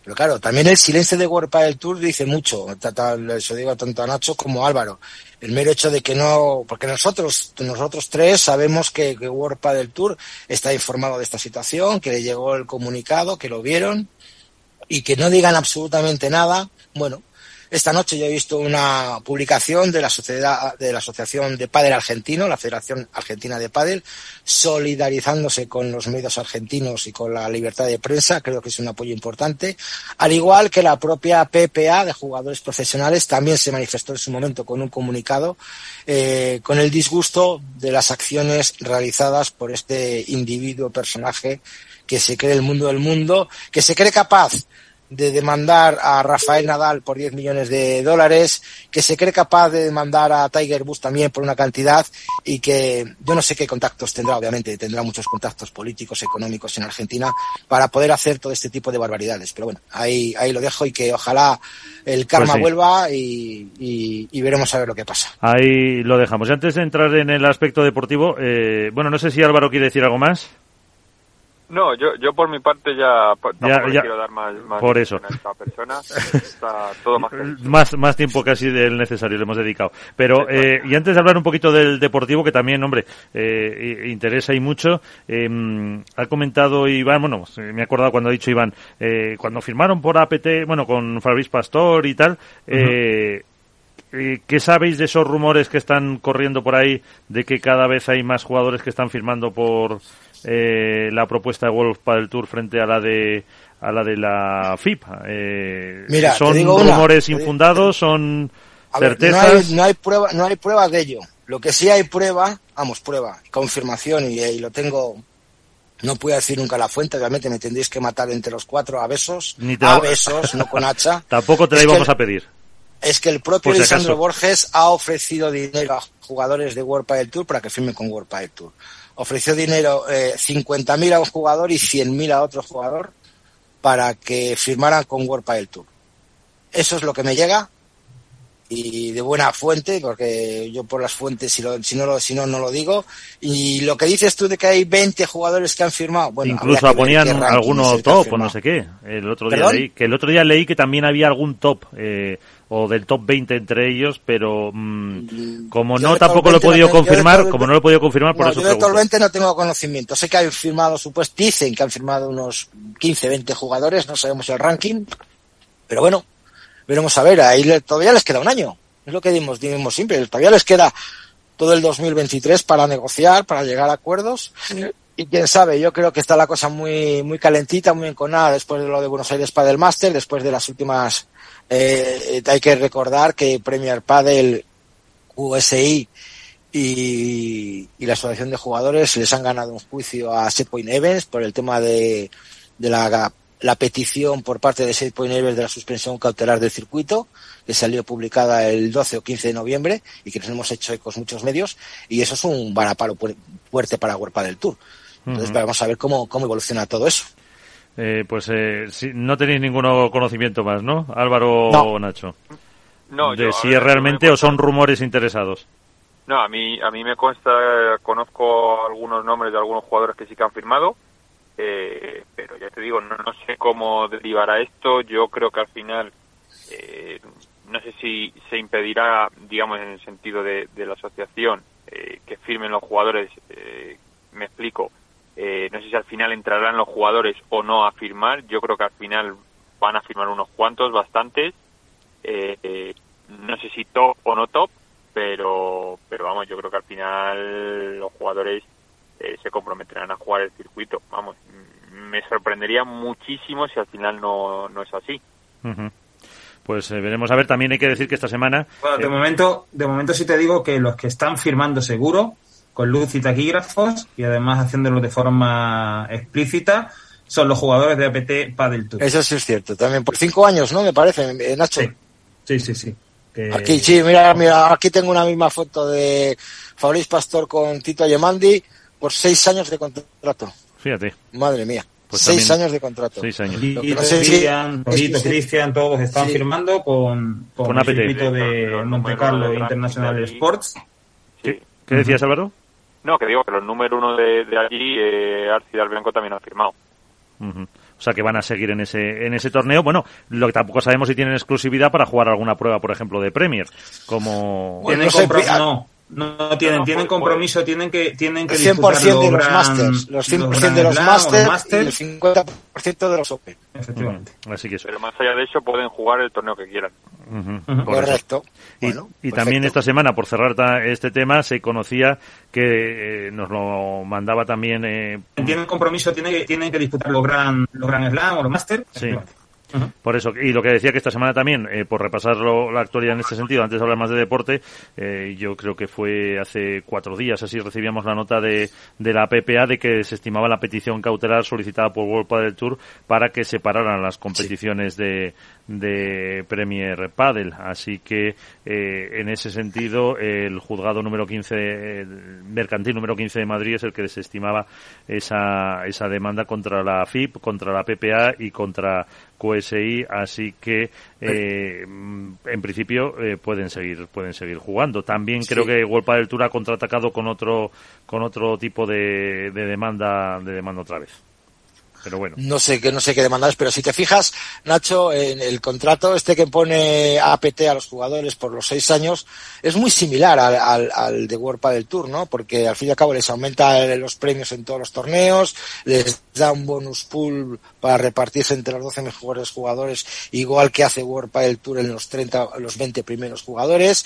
Pero claro, también el silencio de World del Tour dice mucho, eso digo tanto a Nacho como a Álvaro. El mero hecho de que no, porque nosotros, nosotros tres sabemos que, que del Tour está informado de esta situación, que le llegó el comunicado, que lo vieron, y que no digan absolutamente nada, bueno, esta noche yo he visto una publicación de la sociedad, de la Asociación de Padel Argentino, la Federación Argentina de Padel, solidarizándose con los medios argentinos y con la libertad de prensa. Creo que es un apoyo importante. Al igual que la propia PPA de jugadores profesionales también se manifestó en su momento con un comunicado eh, con el disgusto de las acciones realizadas por este individuo personaje que se cree el mundo del mundo, que se cree capaz de demandar a Rafael Nadal por 10 millones de dólares, que se cree capaz de demandar a Tiger Woods también por una cantidad y que yo no sé qué contactos tendrá, obviamente tendrá muchos contactos políticos, económicos en Argentina para poder hacer todo este tipo de barbaridades. Pero bueno, ahí, ahí lo dejo y que ojalá el karma Pues sí. vuelva y, y- y veremos a ver lo que pasa. Ahí lo dejamos. Y antes de entrar en el aspecto deportivo, eh, bueno, no sé si Álvaro quiere decir algo más. No, yo, yo por mi parte ya Ya- le ya. quiero dar más, más Por eso. a esta persona. Está todo más. Más, más tiempo casi del necesario le hemos dedicado. Pero, eh, y antes de hablar un poquito del deportivo, que también, hombre, eh, interesa y mucho, eh, ha comentado Iván, bueno, me he acordado cuando ha dicho Iván, eh, cuando firmaron por APT, bueno, con Fabriz Pastor y tal, eh, ¿Qué sabéis de esos rumores que están corriendo por ahí de que cada vez hay más jugadores que están firmando por eh, la propuesta de Wolf para el Tour frente a la de a la de la FIP? Eh, Mira, son una, rumores infundados, son ver, no certezas. hay, no hay prueba, no hay pruebas de ello. Lo que sí hay prueba, vamos, prueba, confirmación y, y lo tengo. No puedo decir nunca la fuente, obviamente me tendréis que matar entre los cuatro a besos, Ni te a besos, no con hacha. Tampoco te la Es íbamos a pedir. Es que el propio Lisandro acaso. Borges ha ofrecido dinero a jugadores de World Padel Tour para que firmen con World Padel Tour. Ofreció dinero eh, 50.000 a un jugador y 100.000 a otro jugador para que firmaran con World Padel Tour. Eso es lo que me llega y de buena fuente, porque yo por las fuentes, si, lo- si, no, lo, si no, no lo digo. Y lo que dices tú de que hay 20 jugadores que han firmado, bueno, Incluso ponían qué ranking es alguno el que ha top o no sé qué. El otro día ¿Perdón? leí que el otro día leí que también había algún top eh, o del top 20 entre ellos, pero mm, como Yo no tampoco lo he no podido tengo- confirmar, como no lo he podido confirmar, por eso yo de pregunto. Torrente no tengo conocimiento. Sé que han firmado, supuesto, dicen que han firmado unos 15, 20 jugadores, no sabemos el ranking, pero bueno, veremos a ver, ahí le- todavía les queda un año. Es lo que dimos, dimos siempre, todavía les queda todo el 2023 para negociar, para llegar a acuerdos. Y quién sabe, yo creo que está la cosa muy, muy calentita, muy enconada después de lo de Buenos Aires Padel Master, después de las últimas, eh, hay que recordar que Premier Padel, USI y, y la asociación de jugadores les han ganado un juicio a Setpoint Evans por el tema de, de la, la petición por parte de Setpoint Evans de la suspensión cautelar del circuito, que salió publicada el 12 o 15 de noviembre y que nos hemos hecho ecos muchos medios, y eso es un varapalo fuerte para World del Tour. Entonces vamos a ver cómo, cómo evoluciona todo eso. Eh, pues eh, sí, no tenéis ningún conocimiento más, ¿no? Álvaro No. o Nacho. No, de yo, si ver, es realmente me o son rumores interesados. No, a mí, a mí me consta, conozco algunos nombres de algunos jugadores que sí que han firmado, eh, pero ya te digo, no, no sé cómo derivará esto. Yo creo que al final, eh, no sé si se impedirá, digamos, en el sentido de, de la asociación, eh, que firmen los jugadores. eh, me explico. Eh, no sé si al final entrarán los jugadores o no a firmar. Yo creo que al final van a firmar unos cuantos, bastantes. Eh, eh, no sé si top o no top, pero pero vamos, yo creo que al final los jugadores eh, se comprometerán a jugar el circuito. Vamos, mm, me sorprendería muchísimo si al final no, no es así. Pues eh, veremos a ver. También hay que decir que esta semana. Bueno, de eh, momento, de momento sí te digo que los que están firmando seguro, con luz y taquígrafos, y además haciéndolo de forma explícita, son los jugadores de APT Padel Tour. Eso sí es cierto. También por cinco años, ¿no? Me parece, eh, Nacho. Sí, sí, sí. sí. Que- Aquí, sí, mira, mira, aquí tengo una misma foto de Fabriz Pastor con Tito Ayemandi por seis años de contrato. Fíjate, Madre mía. Pues seis también- años de contrato. seis años. No sé si- Cristian, todos están Sí. firmando con, con, Con el APT. circuito de Monte Carlo International. Sports. ¿Qué, qué decías, Álvaro? No, que digo que los número uno de, de allí, eh, Arcidal Blanco también han firmado. O sea que van a seguir en ese en ese torneo. Bueno, lo que tampoco sabemos si tienen exclusividad para jugar alguna prueba, por ejemplo, de Premier, como Bueno, tienen no ah, no, no, tienen, no, tienen compromiso, tienen que, tienen que El 100% disputar de los Masters, los 100% de Grand los o los Masters y el Masters, 50% de los Open. efectivamente. Ujú. Así que eso. Pero más allá de eso pueden jugar el torneo que quieran. Correcto. Y, Bueno, y también esta semana, por cerrar ta- este tema, se conocía que eh, nos lo mandaba también. eh, Tienen compromiso, tienen que, tienen que disputar los Grand, los Grand Slam o los Masters. Sí. Por eso, y lo que decía que esta semana también, eh, por repasar la actualidad en este sentido, antes de hablar más de deporte, eh, yo creo que fue hace cuatro días, así recibíamos la nota de, de la PPA de que se estimaba la petición cautelar solicitada por World Padel Tour para que se pararan las competiciones de, de Premier Padel. Así que, eh, en ese sentido, el juzgado número 15, el mercantil número 15 de Madrid es el que desestimaba esa, esa demanda contra la FIP, contra la PPA y contra QSI, así que eh, en principio eh, pueden seguir pueden seguir jugando. También creo que World del Tour ha contraatacado con otro con otro tipo de, de demanda de demanda otra vez No sé, que no sé qué demandar, pero si te fijas, Nacho, en el contrato este que pone APT a los jugadores por los seis años es muy similar al, al, de World del Tour, ¿no? Porque al fin y al cabo les aumenta los premios en todos los torneos, les da un bonus pool para repartirse entre los 12 mejores jugadores, igual que hace World del Tour en los 30, los 20 primeros jugadores,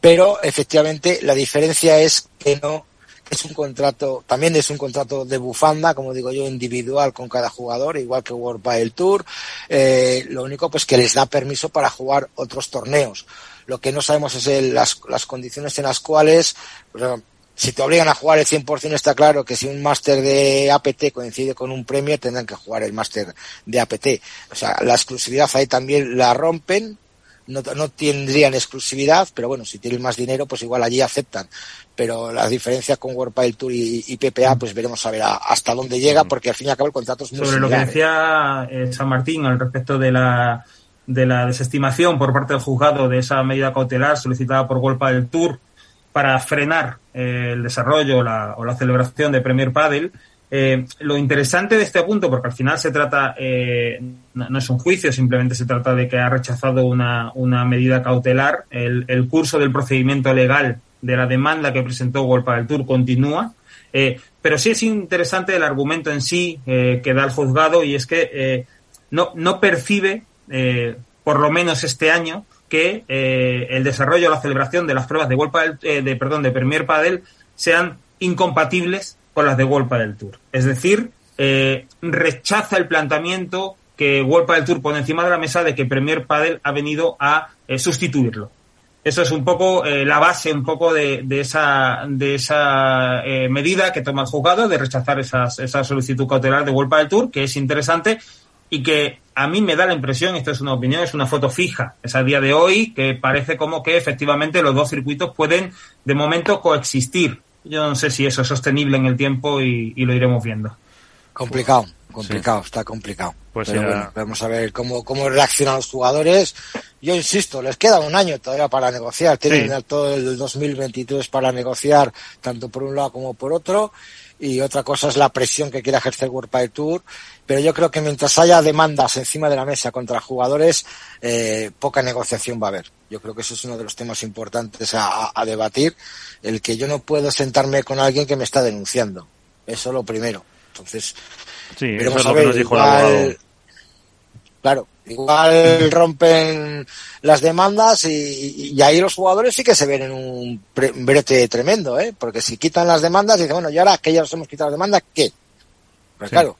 pero efectivamente la diferencia es que no es un contrato, también es un contrato de bufanda, como digo yo, individual con cada jugador, igual que World Padel Tour. Eh, lo único pues que les da permiso para jugar otros torneos. Lo que no sabemos es el, las, las condiciones en las cuales, si te obligan a jugar el 100% está claro que si un máster de APT coincide con un premio tendrán que jugar el máster de APT. O sea, la exclusividad ahí también la rompen, no, no, tendrían exclusividad, pero bueno, si tienen más dinero, pues igual allí aceptan. Pero la diferencia con World Pile Tour y, PPA, pues veremos a ver hasta dónde llega, porque al fin y al cabo el contrato es muy Sobre lo que decía eh, San Martín al respecto de la, de la desestimación por parte del juzgado de esa medida cautelar solicitada por World Padel Tour para frenar eh, el desarrollo la, o la celebración de Premier Padel, eh, lo interesante de este punto, porque al final se trata, no, es un juicio, simplemente se trata de que ha rechazado una, medida cautelar, el, curso del procedimiento legal de la demanda que presentó World del Tour continúa. Eh, pero sí es interesante el argumento en sí eh, que da el juzgado y es que eh, no, percibe, por lo menos este año, que el desarrollo o la celebración de las pruebas de, World de, perdón, de Premier Padel sean incompatibles con las de World del Tour. Es decir, rechaza el planteamiento que World del Tour pone encima de la mesa de que Premier Padel ha venido a sustituirlo. Eso es un poco eh, la base un poco de, esa, de esa eh, medida que toma el juzgado de rechazar esas, esa solicitud cautelar de World del Tour, que es interesante y que a mí me da la impresión, esto es una opinión, es una foto fija, es a día de hoy, que parece como que efectivamente los dos circuitos pueden de momento coexistir. Yo no sé si eso es sostenible en el tiempo y, lo iremos viendo. Complicado, complicado, está complicado. Pues vamos a ver cómo, cómo reaccionan los jugadores. Yo insisto, les queda un año todavía para negociar, tienen todo el 2023 para negociar, tanto por un lado como por otro, y otra cosa es la presión que quiere ejercer World Tour, pero yo creo que mientras haya demandas encima de la mesa contra jugadores, eh, poca negociación va a haber. Yo creo que eso es uno de los temas importantes a, debatir, el que yo no puedo sentarme con alguien que me está denunciando. Eso lo primero. Entonces, sí, eso es lo que nos dijo el abogado. Claro, Igual rompen las demandas y, ahí los jugadores sí que se ven en un brete tremendo, ¿eh? Porque si quitan las demandas, dicen, bueno, y ahora que ya nos hemos quitado las demandas, ¿qué? Pues claro,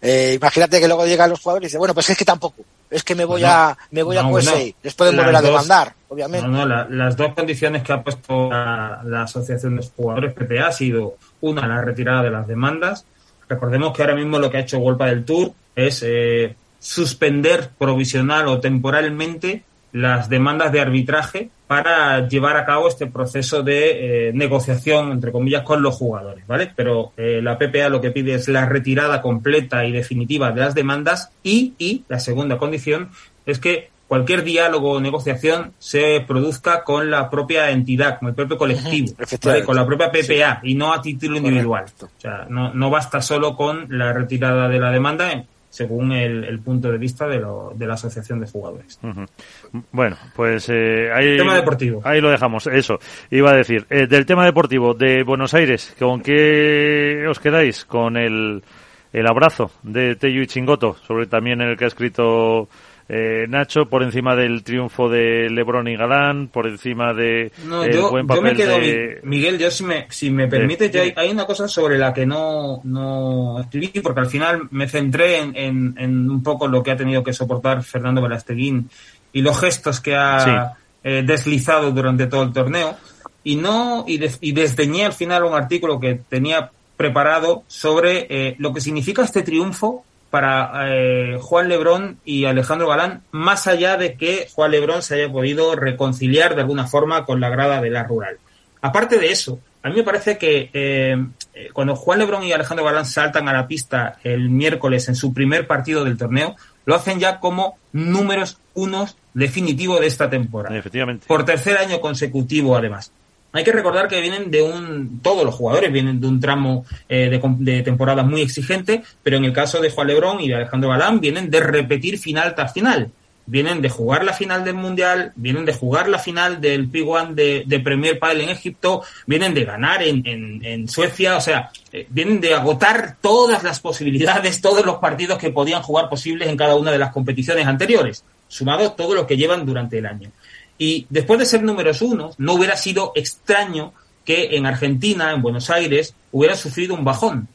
eh, imagínate que luego llegan los jugadores y dicen, bueno, pues es que tampoco, es que me voy a, me voy a QSA, les pueden volver a demandar, obviamente. No, no, las dos condiciones que ha puesto la, la Asociación de Jugadores PPA ha sido, una, la retirada de las demandas. Recordemos que ahora mismo lo que ha hecho Golpa del Tour es eh, suspender provisional o temporalmente las demandas de arbitraje para llevar a cabo este proceso de eh, negociación, entre comillas, con los jugadores, ¿vale? Pero eh, la PPA lo que pide es la retirada completa y definitiva de las demandas y, y la segunda condición es que cualquier diálogo o negociación se produzca con la propia entidad, con el propio colectivo, con la propia PPA y no a título individual. O sea, no, no basta solo con la retirada de la demanda, según el, punto de vista de, lo, de, la asociación de jugadores. Bueno, pues eh, ahí, tema deportivo. ahí lo dejamos. Eso, iba a decir. Eh, del tema deportivo de Buenos Aires, ¿con qué os quedáis? ¿Con el, el abrazo de Teyu y Chingoto, sobre también el que ha escrito eh, Nacho, por encima del triunfo de Lebron y Galán, por encima de no, el yo, buen papel yo me quedo, de... Miguel, yo si me, si me permite, yo hay, hay, una cosa sobre la que no, no escribí, porque al final me centré en, en, en, un poco lo que ha tenido que soportar Fernando Velasteguín y los gestos que ha sí. eh, deslizado durante todo el torneo, y no, y, des, y desdeñé al final un artículo que tenía preparado sobre eh, lo que significa este triunfo para eh, Juan Lebrón y Alejandro Galán, más allá de que Juan Lebrón se haya podido reconciliar de alguna forma con la grada de la rural. Aparte de eso, a mí me parece que eh, cuando Juan Lebrón y Alejandro Galán saltan a la pista el miércoles en su primer partido del torneo, lo hacen ya como números unos definitivo de esta temporada. Efectivamente. Por tercer año consecutivo, además. Hay que recordar que vienen de un, todos los jugadores vienen de un tramo eh, de, temporada muy exigente, pero en el caso de Juan Lebrón y de Alejandro Galán vienen de repetir final tras final. Vienen de jugar la final del Mundial, vienen de jugar la final del P1 de, de Premier Padel en Egipto, vienen de ganar en, en, en Suecia, o sea, eh, vienen de agotar todas las posibilidades, todos los partidos que podían jugar posibles en cada una de las competiciones anteriores, sumado todo lo que llevan durante el año. Y después de ser números uno, no hubiera sido extraño que en Argentina, en Buenos Aires, hubiera sufrido un bajón.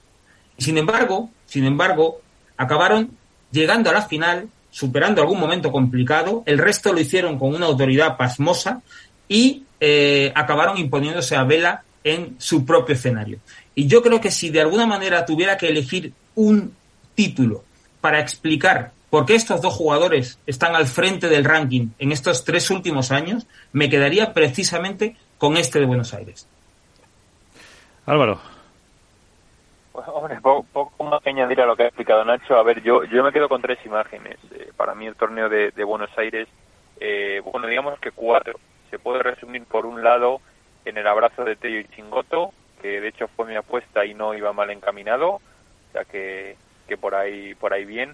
Sin embargo, sin embargo, acabaron llegando a la final, superando algún momento complicado, el resto lo hicieron con una autoridad pasmosa y eh, acabaron imponiéndose a Vela en su propio escenario. Y yo creo que si de alguna manera tuviera que elegir un título para explicar por qué estos dos jugadores están al frente del ranking en estos tres últimos años, me quedaría precisamente con este de Buenos Aires. Álvaro. Pues, hombre, poco, poco, más que añadir a lo que ha explicado Nacho. A ver, yo, yo me quedo con tres imágenes. Eh, para mí el torneo de, de Buenos Aires, eh, bueno, digamos que cuatro. Se puede resumir por un lado en el abrazo de Tello y Chingoto, que de hecho fue mi apuesta y no iba mal encaminado, o sea que, que por ahí por ahí bien.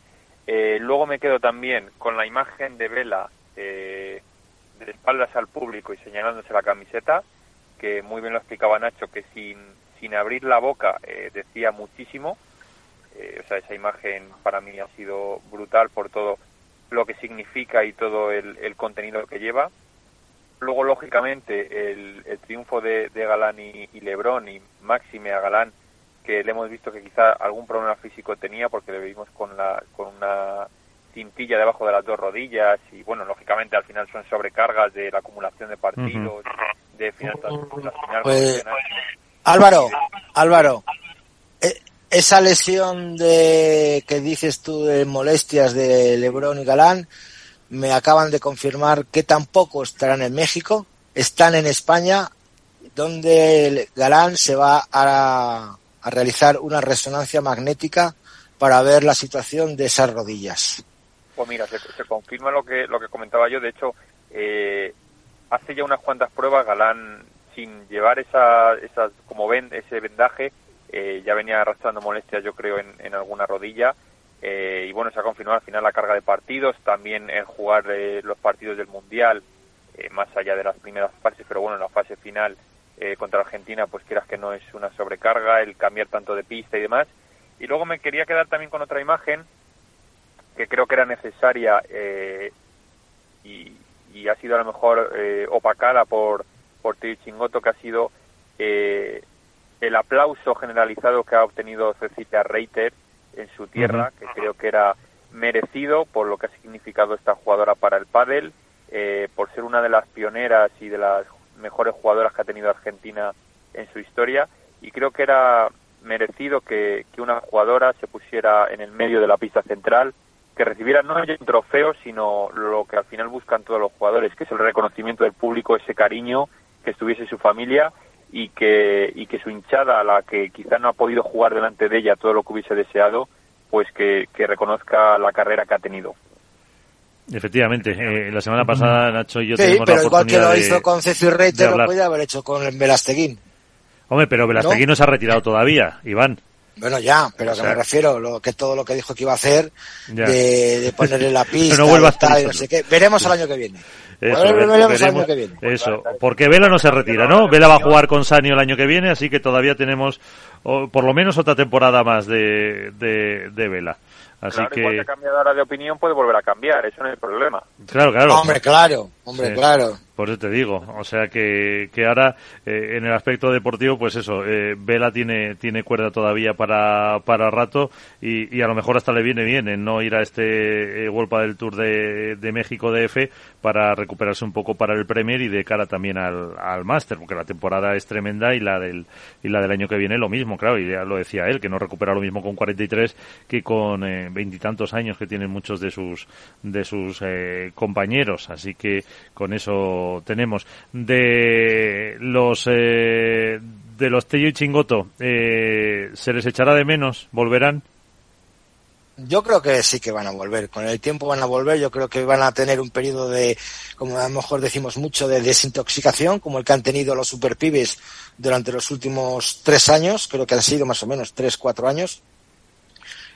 Eh, luego me quedo también con la imagen de Vela eh, de espaldas al público y señalándose la camiseta, que muy bien lo explicaba Nacho, que sin, sin abrir la boca eh, decía muchísimo. o sea, esa imagen para mí ha sido brutal por todo lo que significa y todo el, contenido que lleva. Luego, lógicamente, el, el triunfo de, de Galán y, y Lebrón y máxime a Galán que le hemos visto que quizá algún problema físico tenía porque le vimos con la con una cintilla debajo de las dos rodillas y bueno lógicamente al final son sobrecargas de la acumulación de partidos uh -huh. de final final pues, Álvaro Álvaro eh, esa lesión de que dices tú de molestias de Lebrón y Galán me acaban de confirmar que tampoco estarán en México están en España donde Galán se va a a realizar una resonancia magnética para ver la situación de esas rodillas. Pues mira, se, se confirma lo que lo que comentaba yo. De hecho, eh, hace ya unas cuantas pruebas Galán sin llevar esa, esa como ven ese vendaje eh, ya venía arrastrando molestias yo creo en, en alguna rodilla eh, y bueno se ha confirmado al final la carga de partidos también en jugar eh, los partidos del mundial eh, más allá de las primeras fases pero bueno en la fase final eh, contra Argentina, pues quieras que no es una sobrecarga, el cambiar tanto de pista y demás. Y luego me quería quedar también con otra imagen que creo que era necesaria eh, y, y, ha sido a lo mejor eh, opacada por, por Chingoto, que ha sido eh, el aplauso generalizado que ha obtenido Cecilia Reiter en su tierra, que creo que era merecido por lo que ha significado esta jugadora para el pádel, eh, por ser una de las pioneras y de las mejores jugadoras que ha tenido Argentina en su historia y creo que era merecido que, una jugadora se pusiera en el medio de la pista central, que recibiera no un trofeo, sino lo que al final buscan todos los jugadores, que es el reconocimiento del público, ese cariño, que estuviese su familia y que, y que su hinchada, la que quizá no ha podido jugar delante de ella todo lo que hubiese deseado, pues que reconozca la carrera que ha tenido. Efectivamente, eh, la semana pasada Nacho y yo sí, tenemos pero la igual que lo de, hizo con Ceci Reiter, lo podía haber hecho con Velasteguín. Hombre, pero Velasteguín ¿No? no se ha retirado todavía, Iván. Bueno, ya, pero o sea, que me refiero, lo que todo lo que dijo que iba a hacer, de, de, ponerle la pista, no vuelvas tal, no sé qué. Veremos el año que viene. Eso, ver, veremos, veremos, el año que viene. Eso, porque Vela no se retira, ¿no? Vela va a jugar con Sanio el año que viene, así que todavía tenemos o, por lo menos otra temporada más de, de, de Vela. Así claro, que... igual que ha cambiado ahora de opinión, puede volver a cambiar, eso no es el problema. Claro, claro. Hombre, claro, hombre, Sí. claro. Por eso te digo, o sea que, que ahora eh, en el aspecto deportivo, pues eso, eh, Vela tiene, tiene cuerda todavía para, para rato y, a lo mejor hasta le viene bien en no ir a este eh, World del Tour de, de México DF para recuperarse un poco para el Premier y de cara también al, al Master, porque la temporada es tremenda y la del y la del año que viene lo mismo, claro, y ya lo decía él, que no recupera lo mismo con 43 que con eh, veintitantos años que tienen muchos de sus de sus eh, compañeros, así que con eso tenemos de los eh, de los Tello y Chingoto eh, se les echará de menos volverán Yo creo que sí que van a volver. Con el tiempo van a volver. Yo creo que van a tener un periodo de, como a lo mejor decimos mucho, de desintoxicación, como el que han tenido los superpibes durante los últimos tres años. Creo que han sido más o menos tres, cuatro años.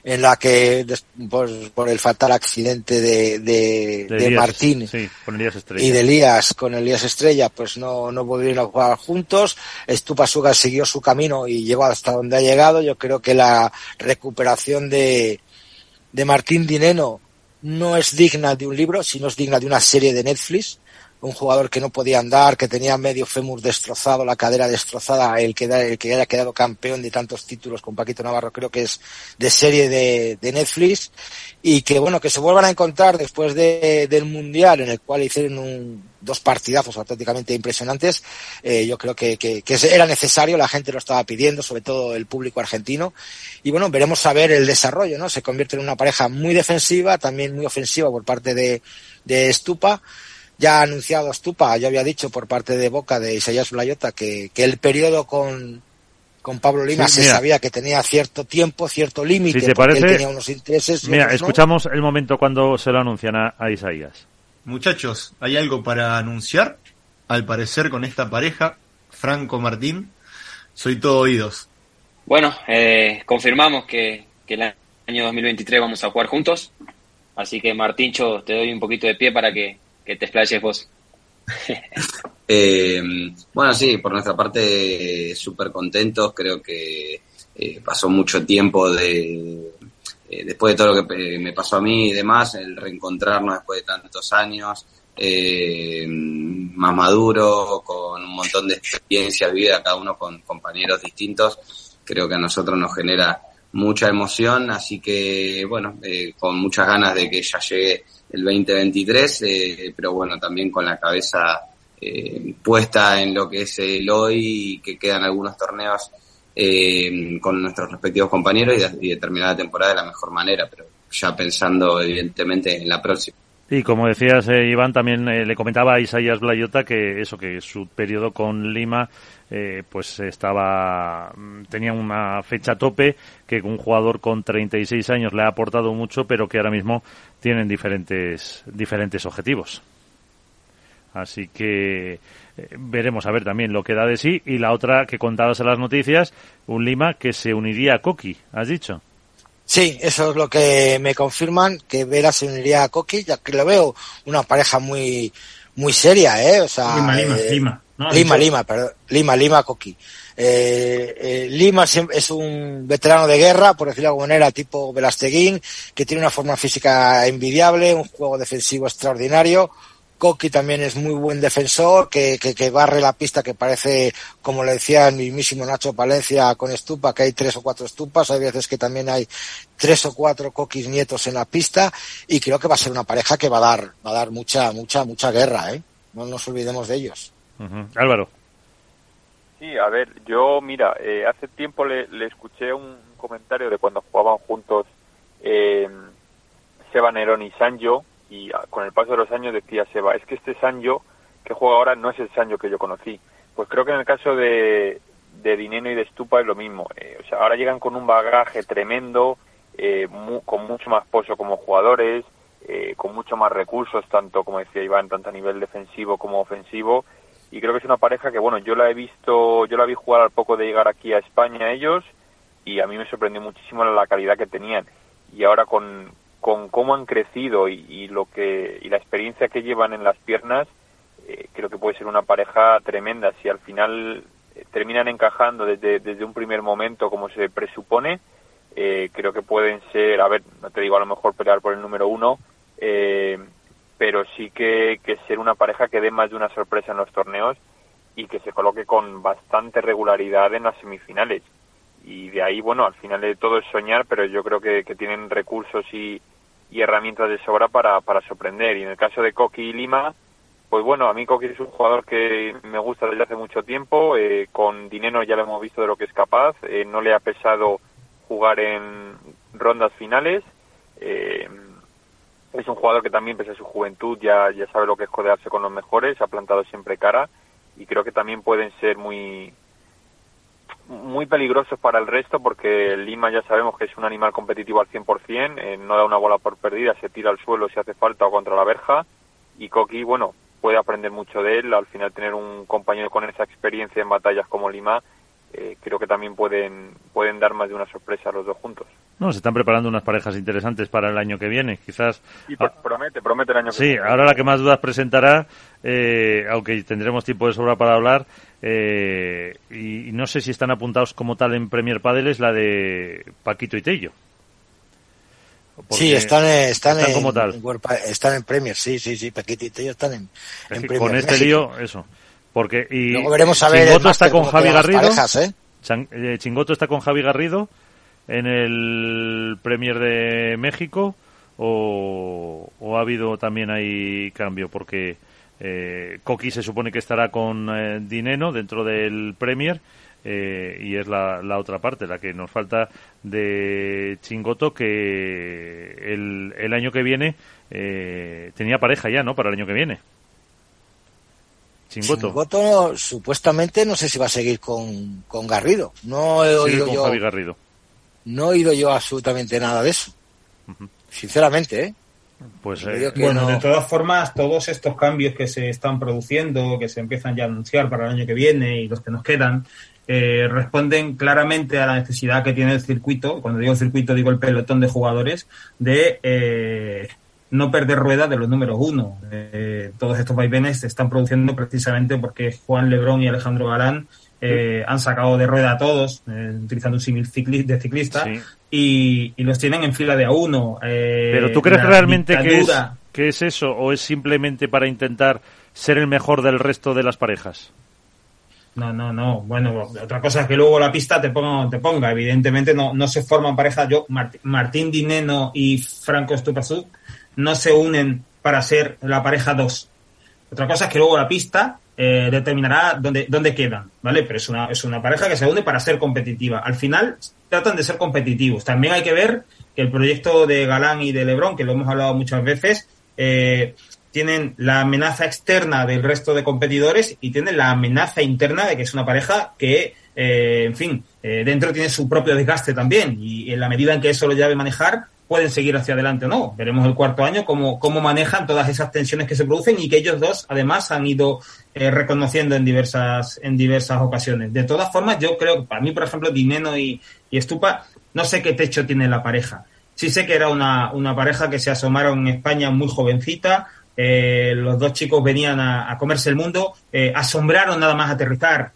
En la que, des- por, el fatal accidente de, de, de Elías, Martín sí con Elías y de Elías con Elías Estrella, pues no, no volvieron a jugar juntos. Stupa Suga siguió su camino y llegó hasta donde ha llegado. Yo creo que la recuperación de, de Martín Dineno no es digna de un libro, sino es digna de una serie de Netflix. Un jugador que no podía andar, que tenía medio fémur destrozado, la cadera destrozada, el que, el que haya quedado campeón de tantos títulos con Paquito Navarro, creo que es de serie de, Netflix. Y que bueno, que se vuelvan a encontrar después de, del Mundial, en el cual hicieron un, dos partidazos auténticamente impresionantes. Eh, yo creo que, que, que era necesario, la gente lo estaba pidiendo, sobre todo el público argentino. Y bueno, veremos a ver el desarrollo, ¿no? Se convierte en una pareja muy defensiva, también muy ofensiva por parte de, de Stupa. Ya ha anunciado Stupa, ya había dicho por parte de Boca de Isaías Blayota que, que el periodo con, con Pablo Lima Sí, se mira. sabía que tenía cierto tiempo, cierto límite, Si te porque él parece- tenía unos intereses. mira otros no. escuchamos el momento cuando se lo anuncian a, a Isaías Muchachos, ¿hay algo para anunciar? Al parecer con esta pareja, Franco Martín, soy todo oídos. Bueno, eh, confirmamos que, que el año 2023 vamos a jugar juntos. Así que, Martincho, te doy un poquito de pie para que, que te explayes vos. Eh, bueno, sí, por nuestra parte, súper contentos. Creo que eh, pasó mucho tiempo de, eh, después de todo lo que eh, me pasó a mí y demás, el reencontrarnos después de tantos años, eh, más maduro, con un montón de experiencia vivida, cada uno con compañeros distintos. Creo que a nosotros nos genera mucha emoción, así que bueno, eh, con muchas ganas de que ya llegue el 2023, eh, pero bueno, también con la cabeza eh, puesta en lo que es el hoy que quedan algunos torneos eh, con nuestros respectivos compañeros y, de- y temporada de la mejor manera, pero ya pensando evidentemente en la próxima. Y como decías, eh, Iván, también eh, le comentaba a Isaías Blayota que eso, que su periodo con Lima, eh, pues estaba, mm, tenía una fecha tope, que un jugador con 36 años le ha aportado mucho, pero que ahora mismo tienen diferentes, diferentes objetivos. Así que eh, veremos a ver también lo que da de sí. Y la otra que contabas en las noticias, un Lima que se uniría a Coqui, has dicho. Sí, eso es lo que me confirman, que Vera se uniría a Coqui, ya que lo veo una pareja muy muy seria, ¿eh? O sea, Lima, Lima, eh, Lima. ¿No? Lima, Lima, perdón, Lima, Lima, Coqui. Eh, eh, Lima siem- es un veterano de guerra, por decirlo de alguna manera, tipo Velasteguín, que tiene una forma física envidiable, un juego defensivo extraordinario. Coqui también es muy buen defensor, que, que, que barre la pista, que parece, como le decía el mismísimo Nacho Palencia con Estupa, que hay tres o cuatro estupas, hay veces que también hay tres o cuatro coquis nietos en la pista, y creo que va a ser una pareja que va a dar, va a dar mucha, mucha, mucha guerra, ¿eh? No nos olvidemos de ellos. Álvaro. Sí, a ver, yo, mira, eh, hace tiempo le, le escuché un comentario de cuando jugaban juntos eh, Seba Nerón y Sancho, y con el paso de los años decía Seba, es que este Sancho que juega ahora no es el Sancho que yo conocí. Pues creo que en el caso de, de Dineno y de Stupa es lo mismo. Eh, o sea, ahora llegan con un bagaje tremendo, eh, mu- con mucho más pozo como jugadores, eh, con mucho más recursos, tanto como decía Iván, tanto a nivel defensivo como ofensivo. Y creo que es una pareja que, bueno, yo la he visto, yo la vi jugar al poco de llegar aquí a España ellos y a mí me sorprendió muchísimo la calidad que tenían. Y ahora con, con cómo han crecido y, y lo que y la experiencia que llevan en las piernas, eh, creo que puede ser una pareja tremenda. Si al final eh, terminan encajando desde, desde un primer momento como se presupone, eh, creo que pueden ser, a ver, no te digo a lo mejor pelear por el número uno, eh, pero sí que, que ser una pareja que dé más de una sorpresa en los torneos y que se coloque con bastante regularidad en las semifinales. Y de ahí, bueno, al final de todo es soñar, pero yo creo que, que tienen recursos y, y herramientas de sobra para, para sorprender. Y en el caso de Coqui y Lima, pues bueno, a mí Coqui es un jugador que me gusta desde hace mucho tiempo. Eh, con Dineno ya lo hemos visto de lo que es capaz. Eh, no le ha pesado jugar en rondas finales. Eh, es un jugador que también, pese a su juventud, ya, ya sabe lo que es codearse con los mejores. Ha plantado siempre cara. Y creo que también pueden ser muy, muy peligrosos para el resto porque Lima ya sabemos que es un animal competitivo al 100%, eh, no da una bola por perdida, se tira al suelo si hace falta o contra la verja y Coqui, bueno, puede aprender mucho de él, al final tener un compañero con esa experiencia en batallas como Lima, eh, creo que también pueden, pueden dar más de una sorpresa a los dos juntos. No, se están preparando unas parejas interesantes para el año que viene, quizás. Y promete, promete el año sí, que viene. Sí, ahora la que más dudas presentará, eh, aunque tendremos tiempo de sobra para hablar, eh, y, y, no sé si están apuntados como tal en Premier Padel, es la de Paquito y Tello. Porque sí, están, están, están en, como tal. están en Premier, sí, sí, sí, Paquito y Tello están en, en Premier. Con este lío, eso. Porque, y Luego veremos a ver Chingoto está con Javi Garrido. Parejas, ¿eh? Eh, Chingoto está con Javi Garrido en el Premier de México o, o ha habido también ahí cambio porque eh, Coqui se supone que estará con eh, Dineno dentro del Premier eh, y es la, la, otra parte, la que nos falta de Chingoto que el, el año que viene eh, tenía pareja ya, ¿no? Para el año que viene. Chingoto. Chingoto supuestamente no sé si va a seguir con, con Garrido. No he oído con yo. Javi Garrido. No he oído yo absolutamente nada de eso. Uh -huh. Sinceramente, ¿eh? Pues eh, bueno, no... de todas formas, todos estos cambios que se están produciendo, que se empiezan ya a anunciar para el año que viene y los que nos quedan, eh, responden claramente a la necesidad que tiene el circuito, cuando digo circuito digo el pelotón de jugadores, de eh, no perder rueda de los números uno. Eh, todos estos vaivenes se están produciendo precisamente porque Juan Lebrón y Alejandro Galán eh, han sacado de rueda a todos, eh, utilizando un símil cicli de ciclista, sí. y, y, los tienen en fila de a uno. Eh, Pero tú crees realmente que es, que es eso o es simplemente para intentar ser el mejor del resto de las parejas? No, no, no. Bueno, otra cosa es que luego la pista te ponga, te ponga. Evidentemente no, no se forman parejas. Yo, Martín, Martín Dineno y Franco Stupasuk no se unen para ser la pareja 2. Otra cosa es que luego la pista eh, determinará dónde, dónde quedan, ¿vale? Pero es una, es una pareja que se une para ser competitiva. Al final tratan de ser competitivos. También hay que ver que el proyecto de Galán y de Lebron, que lo hemos hablado muchas veces, eh, tienen la amenaza externa del resto de competidores y tienen la amenaza interna de que es una pareja que, eh, en fin, eh, dentro tiene su propio desgaste también y en la medida en que eso lo llave manejar, pueden seguir hacia adelante o no. Veremos el cuarto año cómo, cómo manejan todas esas tensiones que se producen y que ellos dos, además, han ido eh, reconociendo en diversas, en diversas ocasiones. De todas formas, yo creo que para mí, por ejemplo, Dineno y, y Estupa, no sé qué techo tiene la pareja. Sí sé que era una, una pareja que se asomaron en España muy jovencita, eh, los dos chicos venían a, comerse el mundo, eh, asombraron nada más aterrizar,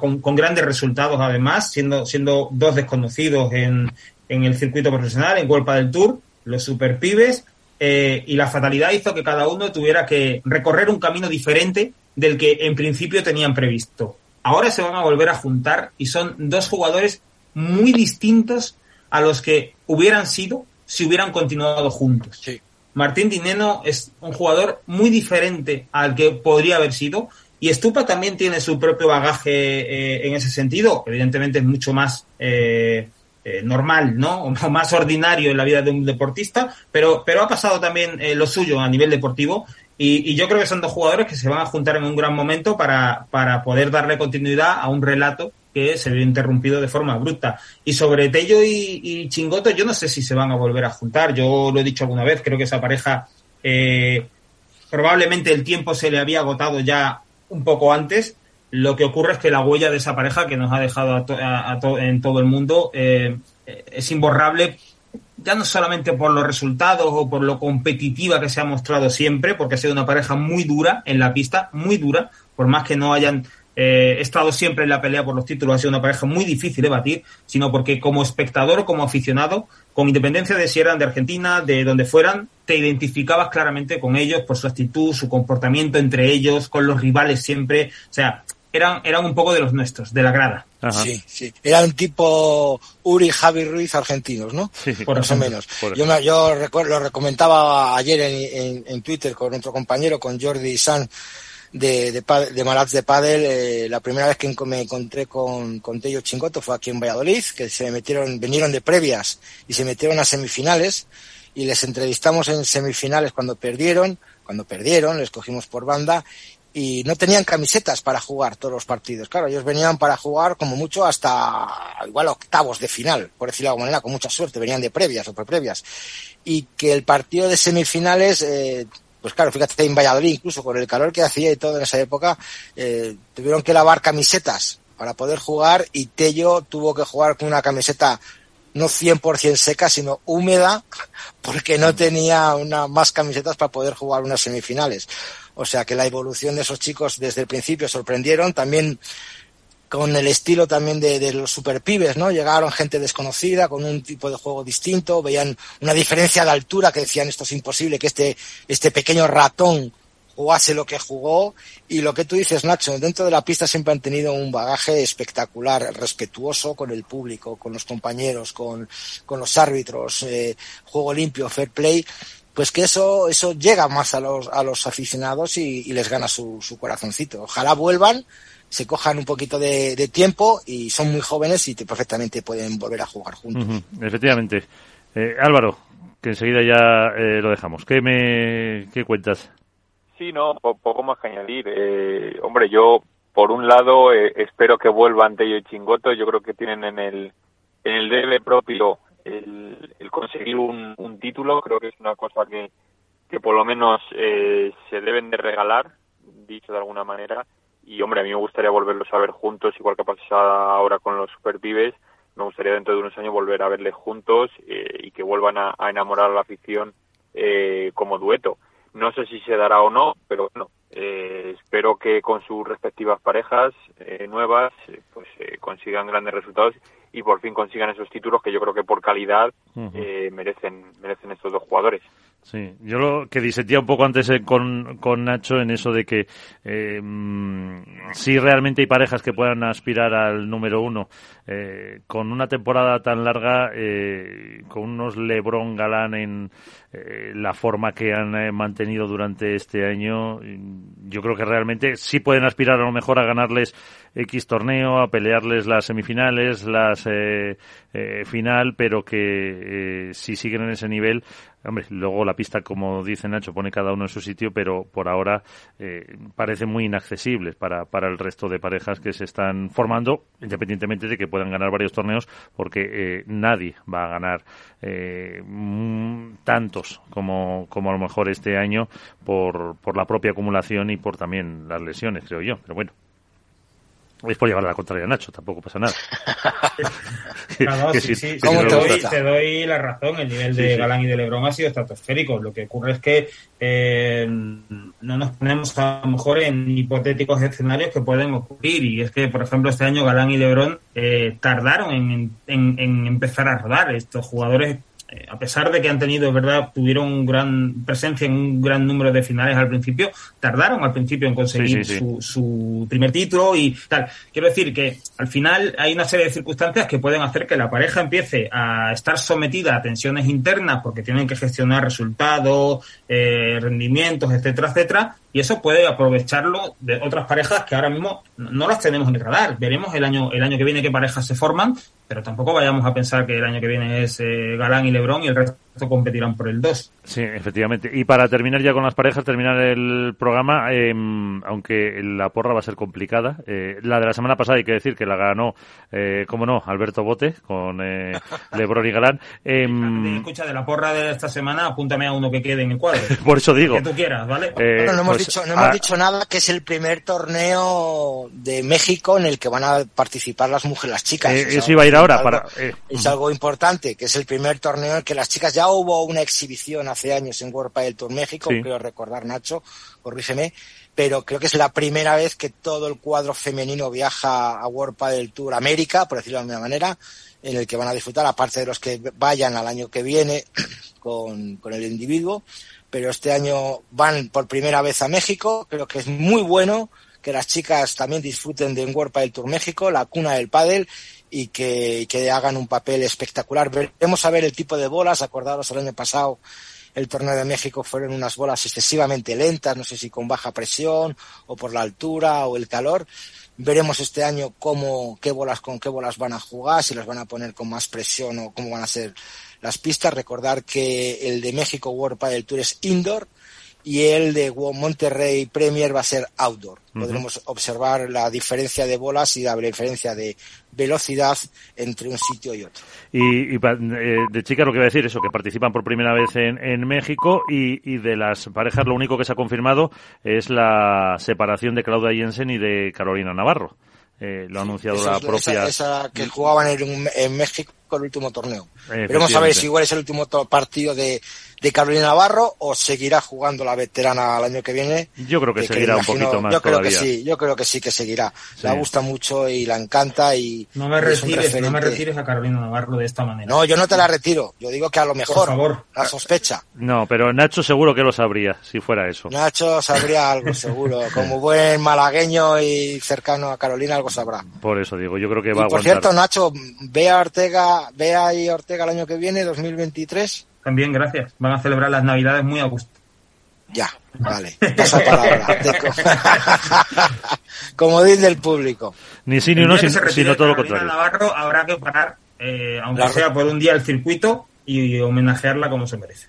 con, con, grandes resultados además, siendo, siendo dos desconocidos en, en el circuito profesional, en World del Tour, los super pibes, eh, y la fatalidad hizo que cada uno tuviera que recorrer un camino diferente del que en principio tenían previsto. Ahora se van a volver a juntar y son dos jugadores muy distintos a los que hubieran sido si hubieran continuado juntos. Sí. Martín Dineno es un jugador muy diferente al que podría haber sido y Stupa también tiene su propio bagaje eh, en ese sentido. Evidentemente es mucho más eh, eh, normal, ¿no? O más ordinario en la vida de un deportista, pero, pero ha pasado también lo suyo a nivel deportivo y, yo creo que son dos jugadores que se van a juntar en un gran momento para, para poder darle continuidad a un relato que se vio interrumpido de forma abrupta. Y sobre Tello y, y, Chingoto, yo no sé si se van a volver a juntar. Yo lo he dicho alguna vez, creo que esa pareja eh, probablemente el tiempo se le había agotado ya un poco antes. Lo que ocurre es que la huella de esa pareja que nos ha dejado a to a, a to en todo el mundo eh, es imborrable ya no solamente por los resultados o por lo competitiva que se ha mostrado siempre, porque ha sido una pareja muy dura en la pista, muy dura, por más que no hayan eh, estado siempre en la pelea por los títulos, ha sido una pareja muy difícil de batir, sino porque como espectador o como aficionado, con independencia de si eran de Argentina, de donde fueran, te identificabas claramente con ellos por su actitud, su comportamiento entre ellos, con los rivales siempre. O sea, eran, eran un poco de los nuestros, de la grada. Sí, sí. Era un tipo Uri Javi Ruiz argentinos, ¿no? Sí, por más o menos. Yo, me, yo recuerdo, lo recomentaba ayer en, en, en, Twitter con otro compañero, con Jordi San de, de, de Malats de Padel. Eh, la primera vez que me encontré con, con Tello Chingoto fue aquí en Valladolid, que se metieron, vinieron de previas y se metieron a semifinales y les entrevistamos en semifinales cuando perdieron, cuando perdieron, les cogimos por banda y no tenían camisetas para jugar todos los partidos. Claro, ellos venían para jugar como mucho hasta igual octavos de final, por decirlo de alguna manera, con mucha suerte, venían de previas o previas. Y que el partido de semifinales, eh, pues claro, fíjate en Valladolid, incluso con el calor que hacía y todo en esa época, eh, tuvieron que lavar camisetas para poder jugar y Tello tuvo que jugar con una camiseta no 100% seca, sino húmeda, porque no tenía una, más camisetas para poder jugar unas semifinales. O sea que la evolución de esos chicos desde el principio sorprendieron. También con el estilo también de, de los superpibes, ¿no? Llegaron gente desconocida, con un tipo de juego distinto, veían una diferencia de altura que decían esto es imposible, que este, este pequeño ratón jugase lo que jugó y lo que tú dices, Nacho, dentro de la pista siempre han tenido un bagaje espectacular, respetuoso con el público, con los compañeros, con, con los árbitros, eh, juego limpio, fair play, pues que eso, eso llega más a los, a los aficionados y, y les gana su, su corazoncito. Ojalá vuelvan, se cojan un poquito de, de tiempo y son muy jóvenes y te, perfectamente pueden volver a jugar juntos. Uh -huh, efectivamente. Eh, Álvaro, que enseguida ya eh, lo dejamos. ¿Qué me qué cuentas? Sí, no, poco más que añadir. Eh, hombre, yo por un lado eh, espero que vuelvan Tello y Chingoto. Yo creo que tienen en el en el debe propio el, el conseguir un, un, título. Creo que es una cosa que que por lo menos eh, se deben de regalar, dicho de alguna manera. Y hombre, a mí me gustaría volverlos a ver juntos, igual que pasa ahora con los Superpibes. Me gustaría dentro de unos años volver a verles juntos eh, y que vuelvan a, enamorar a la afición eh, como dueto no sé si se dará o no, pero bueno, eh, espero que con sus respectivas parejas eh, nuevas eh, pues consigan grandes resultados y por fin consigan esos títulos que yo creo que por calidad uh -huh. merecen merecen estos dos jugadores. Sí, yo lo que disentía un poco antes con, con Nacho en eso de que eh, si realmente hay parejas que puedan aspirar al número uno eh, con una temporada tan larga, eh, con unos Lebron Galán en eh, la forma que han eh, mantenido durante este año, yo creo que realmente sí pueden aspirar a lo mejor a ganarles X torneo, a pelearles las semifinales, las eh, eh, final, pero que si siguen en ese nivel, hombre, luego la pista, como dice Nacho, pone cada uno en su sitio, pero por ahora parece muy inaccesibles para, para el resto de parejas que se están formando, independientemente de que puedan ganar varios torneos, porque nadie va a ganar eh, como, como a lo mejor este año por, por la propia acumulación y por también las lesiones, creo yo. Pero bueno, es por llevar a la contraria a Nacho, tampoco pasa nada. no, sí, sí, sí, te, doy, te, doy, la razón, el nivel de Galán y de Lebron ha sido estratosférico. Lo que ocurre es que eh, no nos ponemos a lo mejor en hipotéticos escenarios que pueden ocurrir. Y es que, por ejemplo, este año Galán y Lebron eh, tardaron en, en, en, empezar a rodar. Estos jugadores eh, a pesar de que han tenido, es verdad, tuvieron gran presencia en un gran número de finales al principio, tardaron al principio en conseguir sí, sí, sí. Su, su, primer título y tal. Quiero decir que al final hay una serie de circunstancias que pueden hacer que la pareja empiece a estar sometida a tensiones internas porque tienen que gestionar resultados, eh, rendimientos, etcétera, etcétera, y eso puede aprovecharlo de otras parejas que ahora mismo no las tenemos en el radar. Veremos el año, el año que viene qué parejas se forman, pero tampoco vayamos a pensar que el año que viene es eh, Galán y Lebron y el resto competirán por el 2. Sí, efectivamente. Y para terminar ya con las parejas, terminar el programa, eh, aunque la porra va a ser complicada, eh, la de la semana pasada hay que decir que la ganó, eh, cómo no, Alberto Bote con eh, Lebron y Galán. Escucha, de la porra de esta semana, apúntame a uno que quede en el cuadro. por eso digo. Que tú quieras, ¿vale? bueno, no hemos, pues, dicho, no hemos a... dicho nada que es el primer torneo de México en el que van a participar las mujeres, las chicas. eso iba a ir ahora. para Es algo importante, que es el primer torneo en que las chicas ya ya hubo una exhibición hace años en World Padel Tour México, Sí. creo recordar Nacho, corrígeme, pero creo que es la primera vez que todo el cuadro femenino viaja a World Padel Tour América, por decirlo de alguna manera, en el que van a disfrutar, aparte de los que vayan al año que viene con, con el individuo, pero este año van por primera vez a México, creo que es muy bueno que las chicas también disfruten de un World Padel Tour México, la cuna del pádel, y que, que hagan un papel espectacular. Veremos a ver el tipo de bolas, acordaros el año pasado el torneo de México fueron unas bolas excesivamente lentas, no sé si con baja presión o por la altura o el calor. Veremos este año cómo, qué bolas, con qué bolas van a jugar, si las van a poner con más presión o cómo van a ser las pistas. Recordar que el de México World Padel Tour es indoor y el de Monterrey Premier va a ser outdoor. Podremos observar la diferencia de bolas y la diferencia de velocidad entre un sitio y otro. Y, y eh, de chicas lo que voy a decir eso, que participan por primera vez en, en México y, y de las parejas lo único que se ha confirmado es la separación de Claudia Jensen y de Carolina Navarro. Eh, lo ha anunciado Esa la es propia... esa, esa que jugaban en, en México el último torneo. Efectivamente. Veremos a ver si igual es el último partido de, de Carolina Navarro o seguirá jugando la veterana el año que viene. Yo creo que que seguirá un imagino- poquito más Yo creo todavía. que sí, yo creo que sí que seguirá. Sí. Le gusta mucho y la encanta y No me retires, no me retires a Carolina Navarro de esta manera. No, yo no te la retiro. Yo digo que a lo mejor, favor. la sospecha. No, pero Nacho seguro que lo sabría si fuera eso. Nacho sabría algo, seguro. Como buen malagueño y cercano a Carolina, algo sabrá. Por eso digo, yo creo que Y va a por aguantar. cierto, Nacho, ve a Ortega, ve ahí a Ortega el año que viene, 2023. También, gracias. Van a celebrar las Navidades muy a gusto. Ya, vale. Pasa palabra. Como dice el público. Ni sí ni no, sino, sino todo lo contrario. Navarro habrá que parar, eh, aunque sea por un día, el circuito y homenajearla como se merece.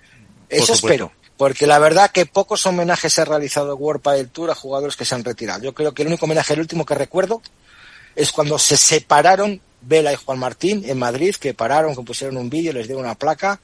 Eso espero. Porque la verdad que pocos homenajes se ha realizado en World Padel Tour a jugadores que se han retirado. Yo creo que el único homenaje, el último que recuerdo, es cuando se separaron Vela y Juan Martín en Madrid, que pararon, que pusieron un vídeo, les dieron una placa,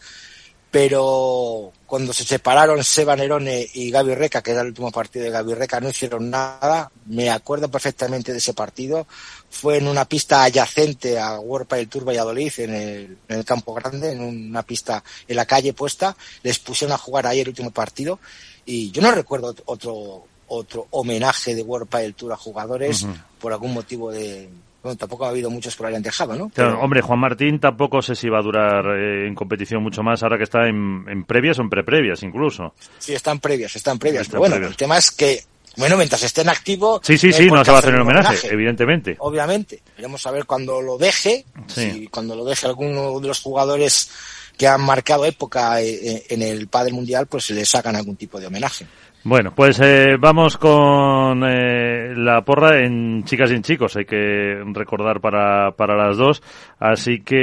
pero cuando se separaron Seba Nerone y Gaby Reca, que era el último partido de Gaby Reca, no hicieron nada. Me acuerdo perfectamente de ese partido. Fue en una pista adyacente a World Padel Tour Valladolid, en el, en el Campo Grande, en una pista en la calle puesta. Les pusieron a jugar ahí el último partido. Y yo no recuerdo otro, otro homenaje de World Padel Tour a jugadores por algún motivo de... Bueno, tampoco ha habido muchos que lo hayan dejado, ¿no? Claro, hombre, Juan Martín tampoco sé si va a durar eh, en competición mucho más ahora que está en, en previas o en preprevias incluso. Sí, están previas, están previas. Pero bueno, previas. el tema es que, bueno, mientras esté en activo. Sí, sí, sí, no se va a hacer un homenaje, evidentemente. Obviamente. Veremos a ver cuando lo deje. Sí. Si cuando lo deje alguno de los jugadores que han marcado época eh, en el Padel Mundial, pues les hagan algún tipo de homenaje. Bueno, pues eh, vamos con eh, la porra en chicas y en chicos. Hay que recordar para, para las dos. Así que,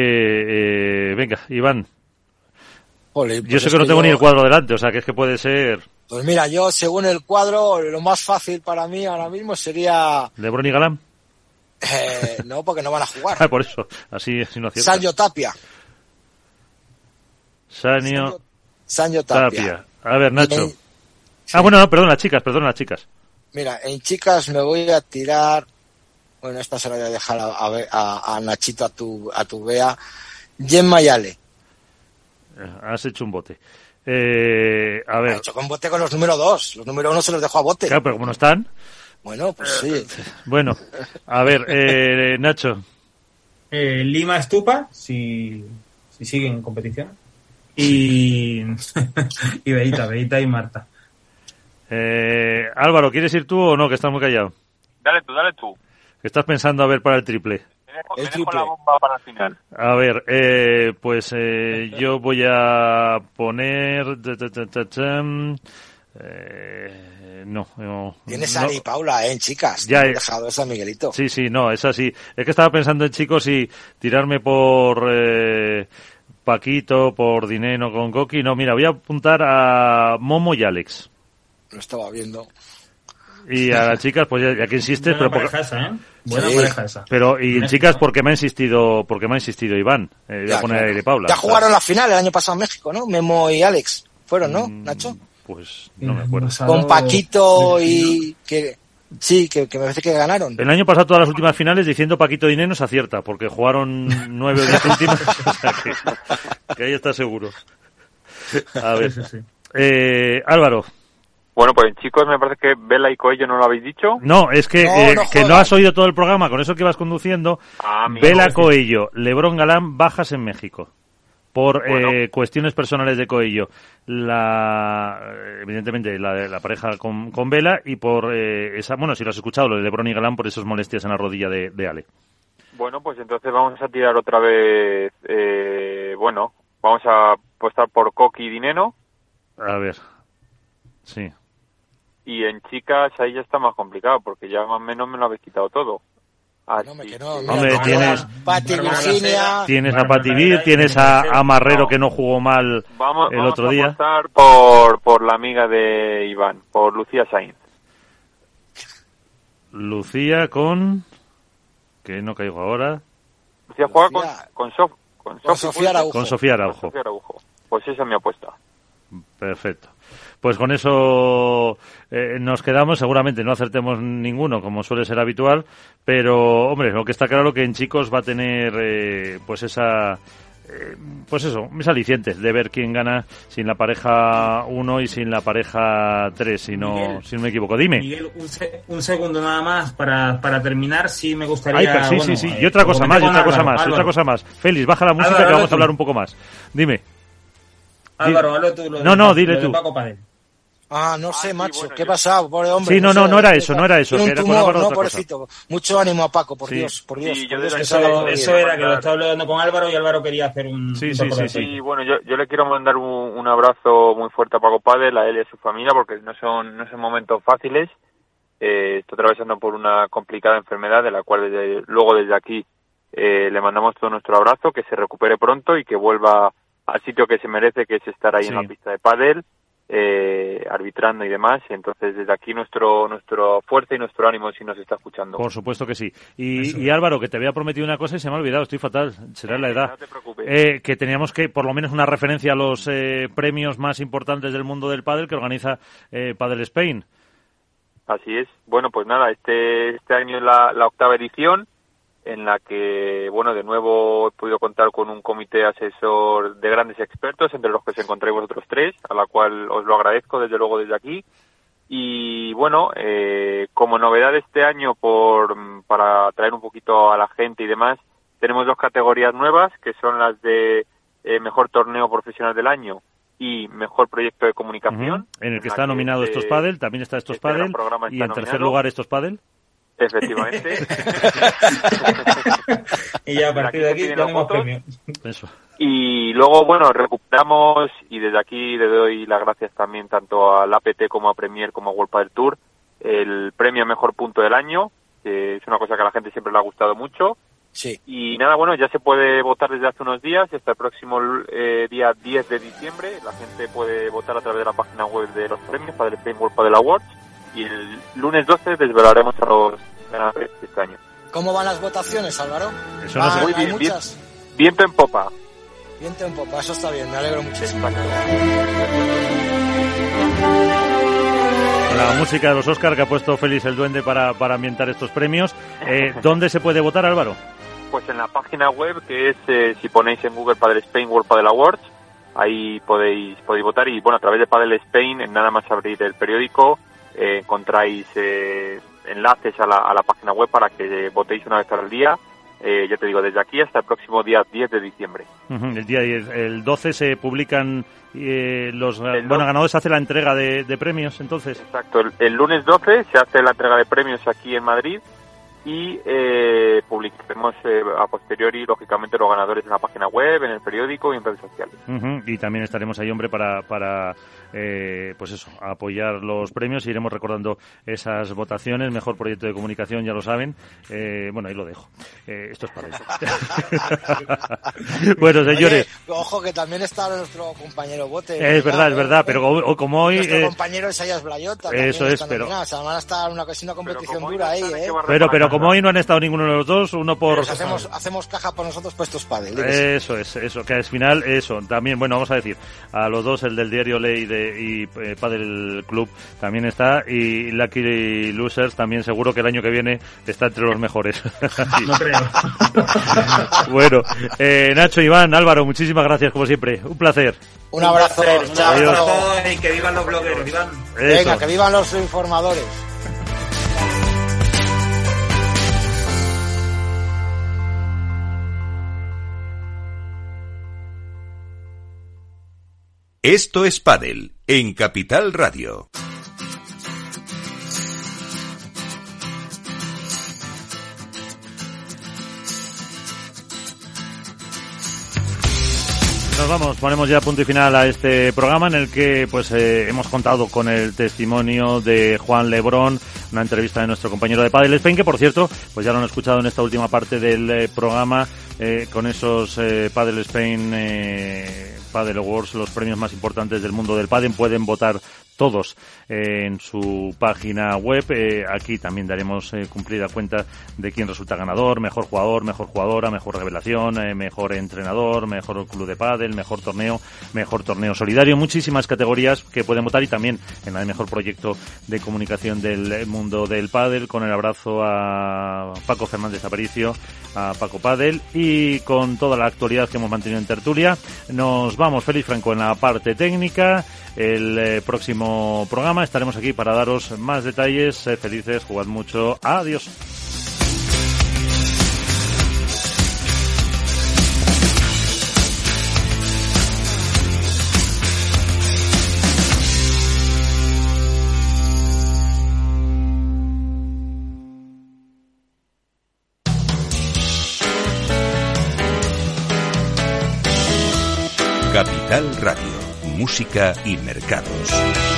eh, venga, Iván. Yo pues sé que no tengo yo- ni el cuadro delante, o sea que es que puede ser Pues mira, yo según el cuadro, lo más fácil para mí ahora mismo sería... Lebron y Galán. eh, no, porque no van a jugar. Ah, por eso, así, así no acierta. Sancho Tapia. Sanio Sancho Tapia. Tapia. A ver, Nacho. Ah, bueno, no, perdón, las chicas, perdón, las chicas. Mira, en chicas me voy a tirar. Bueno, esta se la voy a dejar a, a, a- a Nachito, a tu, a tu Bea. Gemma Yale. Eh, Has hecho un bote. Eh, a ver, hecho con bote con los número dos. Los número uno se los dejo a bote. claro, pero como no están, Bueno, pues sí. bueno, a ver, eh, Nacho. Eh, Lima Estupa, si, si siguen en competición. Y, y Beita, Beita y Marta. Eh, Álvaro, ¿quieres ir tú o no? Que estás muy callado. Dale tú, dale tú. Que estás pensando a ver para el triple. Dejo, El triple. la bomba para el final. A ver, eh, pues eh, yo voy a poner... eh, no, no, Tienes no. a Ari Paula, ¿eh? En chicas. Ya, Ya he eh. dejado esa Miguelito. Sí, sí, no, es así. Es que estaba pensando en chicos y tirarme por eh, Paquito, por Dineno con Coqui. No, mira, voy a apuntar a Momo y Alex. Lo estaba viendo. Y a las chicas, pues ya, ya que insistes, Buena pero, por- pareja esa, ¿eh? Buena Sí. pareja esa. pero y chicas porque me ha insistido, porque me ha insistido Iván. Eh, voy a Ya, poner claro. Paula. Ya jugaron la final el año pasado en México, ¿no? Memo y Alex. Fueron, ¿no, Mm, Nacho? Pues no me acuerdo. Con Paquito y... que Sí, que, que me parece que ganaron. El año pasado todas las últimas finales diciendo Paquito Dineno se acierta, porque jugaron nueve o diez últimas. o sea que, que ahí está seguro. A ver. Eh, Álvaro. Bueno, pues chicos me parece que Vela y Coello no lo habéis dicho. No, es que No, eh, no que no has oído todo el programa, con eso que vas conduciendo. Ah. Vela Coello, Lebrón Galán, bajas en México. Por Bueno. eh, cuestiones personales de Coello. La, evidentemente, la, la pareja con, con Vela y por eh, esa, bueno, si lo has escuchado, lo de Lebrón y Galán por esas molestias en la rodilla de, de Ale. Bueno, pues entonces vamos a tirar otra vez, eh, bueno, vamos a apostar por Coqui y Dineno. A ver. Sí. Y en chicas ahí ya está más complicado, porque ya más o menos me lo habéis quitado todo. Así que- Hombre, tienes, Pati, Virginia. tienes a Pativir, tienes a, a Marrero que no jugó mal Vamos, el vamos otro a día. apostar por, por la amiga de Iván, por Lucía Sainz. Lucía con... que no caigo ahora. Lucía juega con, con, Sof- con, Con Sofía. Araujo. Con Sofía Araujo. Sofía Araujo. Pues esa es mi apuesta. Perfecto. Pues con eso eh, nos quedamos. Seguramente no acertemos ninguno, como suele ser habitual. Pero, hombre, lo que está claro que en chicos va a tener, eh, pues esa, eh, pues eso, ese aliciente de ver quién gana sin la pareja 1 y sin la pareja 3, si no, Miguel. si no me equivoco. Dime. Miguel, un, se- un segundo nada más para, para terminar. Sí, me gustaría. Ay, pero sí, bueno, sí, sí. eh, Y otra cosa más, y otra cosa más, otra cosa más. Félix, baja la música Álvaro, que vamos a hablar un poco más. Dime. Álvaro, tú. Lo No, de- no, dile lo de tú. Paco Padel. Ah, no sé, macho. ¿Qué ha pasado, pobre hombre? Sí, no, no, no era eso, no era eso, un era con tumor, no, otra cosa. pobrecito. Mucho ánimo a Paco, por Sí. Dios, por Dios. Sí, por yo Dios, todo Eso bien. era que lo estaba hablando con Álvaro y Álvaro quería hacer un. Sí, un sí, sí, sí. bueno, yo, yo le quiero mandar un, un abrazo muy fuerte a Paco Padel, a él y a su familia, porque no son, no son momentos fáciles. Eh, está atravesando por una complicada enfermedad, de la cual desde, luego desde aquí eh, le mandamos todo nuestro abrazo, que se recupere pronto y que vuelva al sitio que se merece, que es estar ahí en la pista de pádel, eh, arbitrando y demás. Entonces, desde aquí nuestro nuestro fuerza y nuestro ánimo si nos está escuchando. Por supuesto que sí. Y, y Álvaro, que te había prometido una cosa y se me ha olvidado, estoy fatal, será la edad. No te preocupes. Eh, que teníamos que, por lo menos, una referencia a los eh, premios más importantes del mundo del pádel que organiza eh, Padel Spain. Así es. Bueno, pues nada, este, este año es la, la octava edición en la que, bueno, de nuevo he podido contar con un comité asesor de grandes expertos, entre los que os encontráis vosotros tres, a la cual os lo agradezco desde luego desde aquí. Y bueno, eh, como novedad de este año, por, para traer un poquito a la gente y demás, tenemos dos categorías nuevas, que son las de eh, mejor torneo profesional del año y mejor proyecto de comunicación. En el que está nominado este- Estos Padel, también está Estos este Padel, y en tercer lugar Estos Padel. Efectivamente. Y ya a partir de aquí tenemos premio. Eso. Y luego, bueno, recuperamos y desde aquí le doy las gracias también tanto al APT como a Premier como a World Padel Tour el premio mejor punto del año, que es una cosa que a la gente siempre le ha gustado mucho. Sí. Y nada, bueno, ya se puede votar desde hace unos días y hasta el próximo eh, día 10 de diciembre. La gente puede votar a través de la página web de los premios Padel Spain World Padel Awards y el lunes 12 desvelaremos a los ganadores de este año. ¿Cómo van las votaciones, Álvaro? Eso no Ah, se- Muy bien, bien, viento en popa. Viento en popa, eso está bien, me alegro muchísimo. La música de los Oscar que ha puesto Félix el Duende para, para ambientar estos premios. Eh, ¿Dónde se puede votar, Álvaro? Pues en la página web que es, eh, si ponéis en Google Padel Spain World Padel Awards, ahí podéis, podéis votar y bueno, a través de Padel Spain, en nada más abrir el periódico, eh, encontráis eh, enlaces a la, a la página web para que votéis una vez al día. Eh, ya te digo, desde aquí hasta el próximo día 10 de diciembre. El día 10, el 12 se publican eh, los El bueno do- ganadores, se hace la entrega de, de premios, entonces. Exacto, el, el lunes 12 se hace la entrega de premios aquí en Madrid y eh, publicaremos eh, a posteriori, lógicamente, los ganadores en la página web, en el periódico y en redes sociales. Y también estaremos ahí, hombre, para, para eh, pues eso, apoyar los premios. Iremos recordando esas votaciones. Mejor proyecto de comunicación, ya lo saben. Eh, bueno, ahí lo dejo. Eh, esto es para eso. bueno, señores. Oye, ojo que también está nuestro compañero Bote. Es verdad, es verdad, pero o- como hoy... Nuestro eh, compañero Isayas Blayota. eso es, pero-. O sea, van a estar una, es una competición dura ahí, ¿eh? pero, pero como hoy no han estado ninguno de los dos, uno por... Pues hacemos, hacemos caja por nosotros puestos sí. Eso es, eso, que al final, eso, también, bueno, vamos a decir, a los dos, el del diario Ley de, eh, y eh, Padel Club también está y Lucky Losers también seguro que el año que viene está entre los mejores. no creo. bueno, eh, Nacho, Iván, Álvaro, muchísimas gracias como siempre. Un placer. Un abrazo. Un abrazo y que vivan los blogueros, Iván. Venga, que vivan los informadores. Esto es Padel en Capital Radio. Nos vamos, ponemos ya punto y final a este programa en el que pues eh, hemos contado con el testimonio de Juan Lebrón, una entrevista de nuestro compañero de Padel Spain, que por cierto, pues ya lo han escuchado en esta última parte del eh, programa eh, con esos Padel Spain Padel Awards, los premios más importantes del mundo del Padel, pueden votar todos eh, en su página web. Eh, aquí también daremos eh, cumplida cuenta de quién resulta ganador, mejor jugador, mejor jugadora, mejor revelación, mejor entrenador, mejor club de pádel, mejor torneo, mejor torneo solidario. Muchísimas categorías que pueden votar y también en el mejor proyecto de comunicación del mundo del pádel. Con el abrazo a Paco Fernández Aparicio, a Paco Padel y con toda la actualidad que hemos mantenido en tertulia. Nos vamos, Félix Franco, en la parte técnica. El eh, próximo programa estaremos aquí para daros más detalles. Felices, jugad mucho. Adiós. Música y mercados.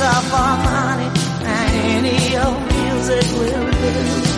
Dancer for money, and any old music will do.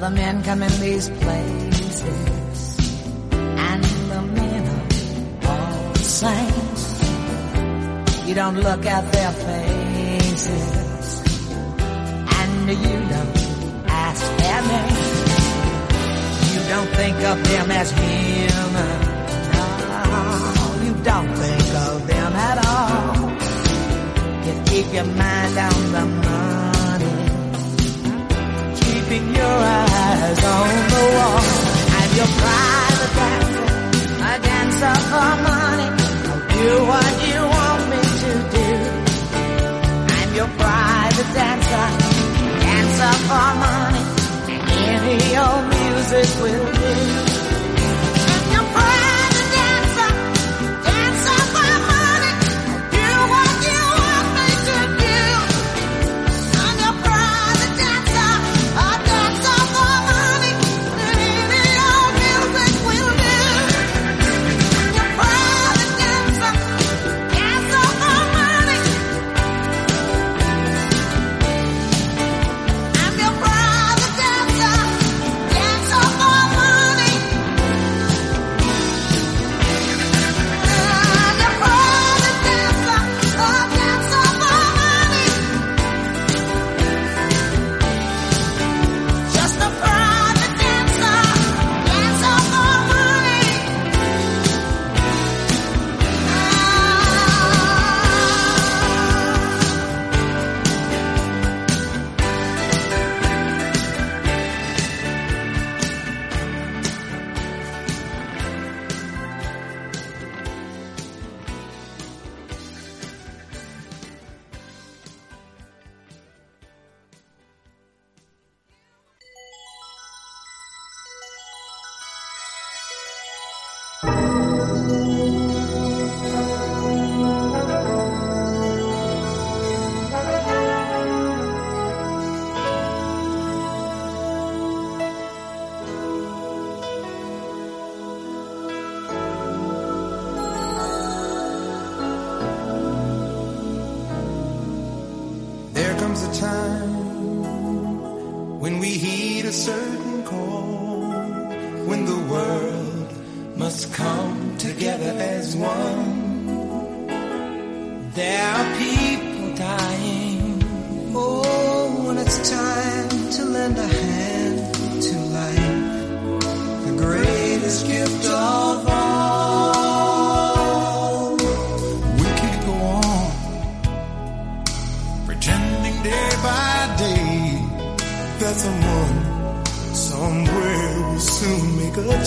the men come in these places, and the men are all saints. You don't look at their faces, and you don't ask their names. You don't think of them as human. No, you don't think of them at all. You keep your mind on the money keeping your eyes on the wall. I'm your private dancer, a dancer for money. I'll do what you want me to do. I'm your private dancer, dancer for money. Any old music will do.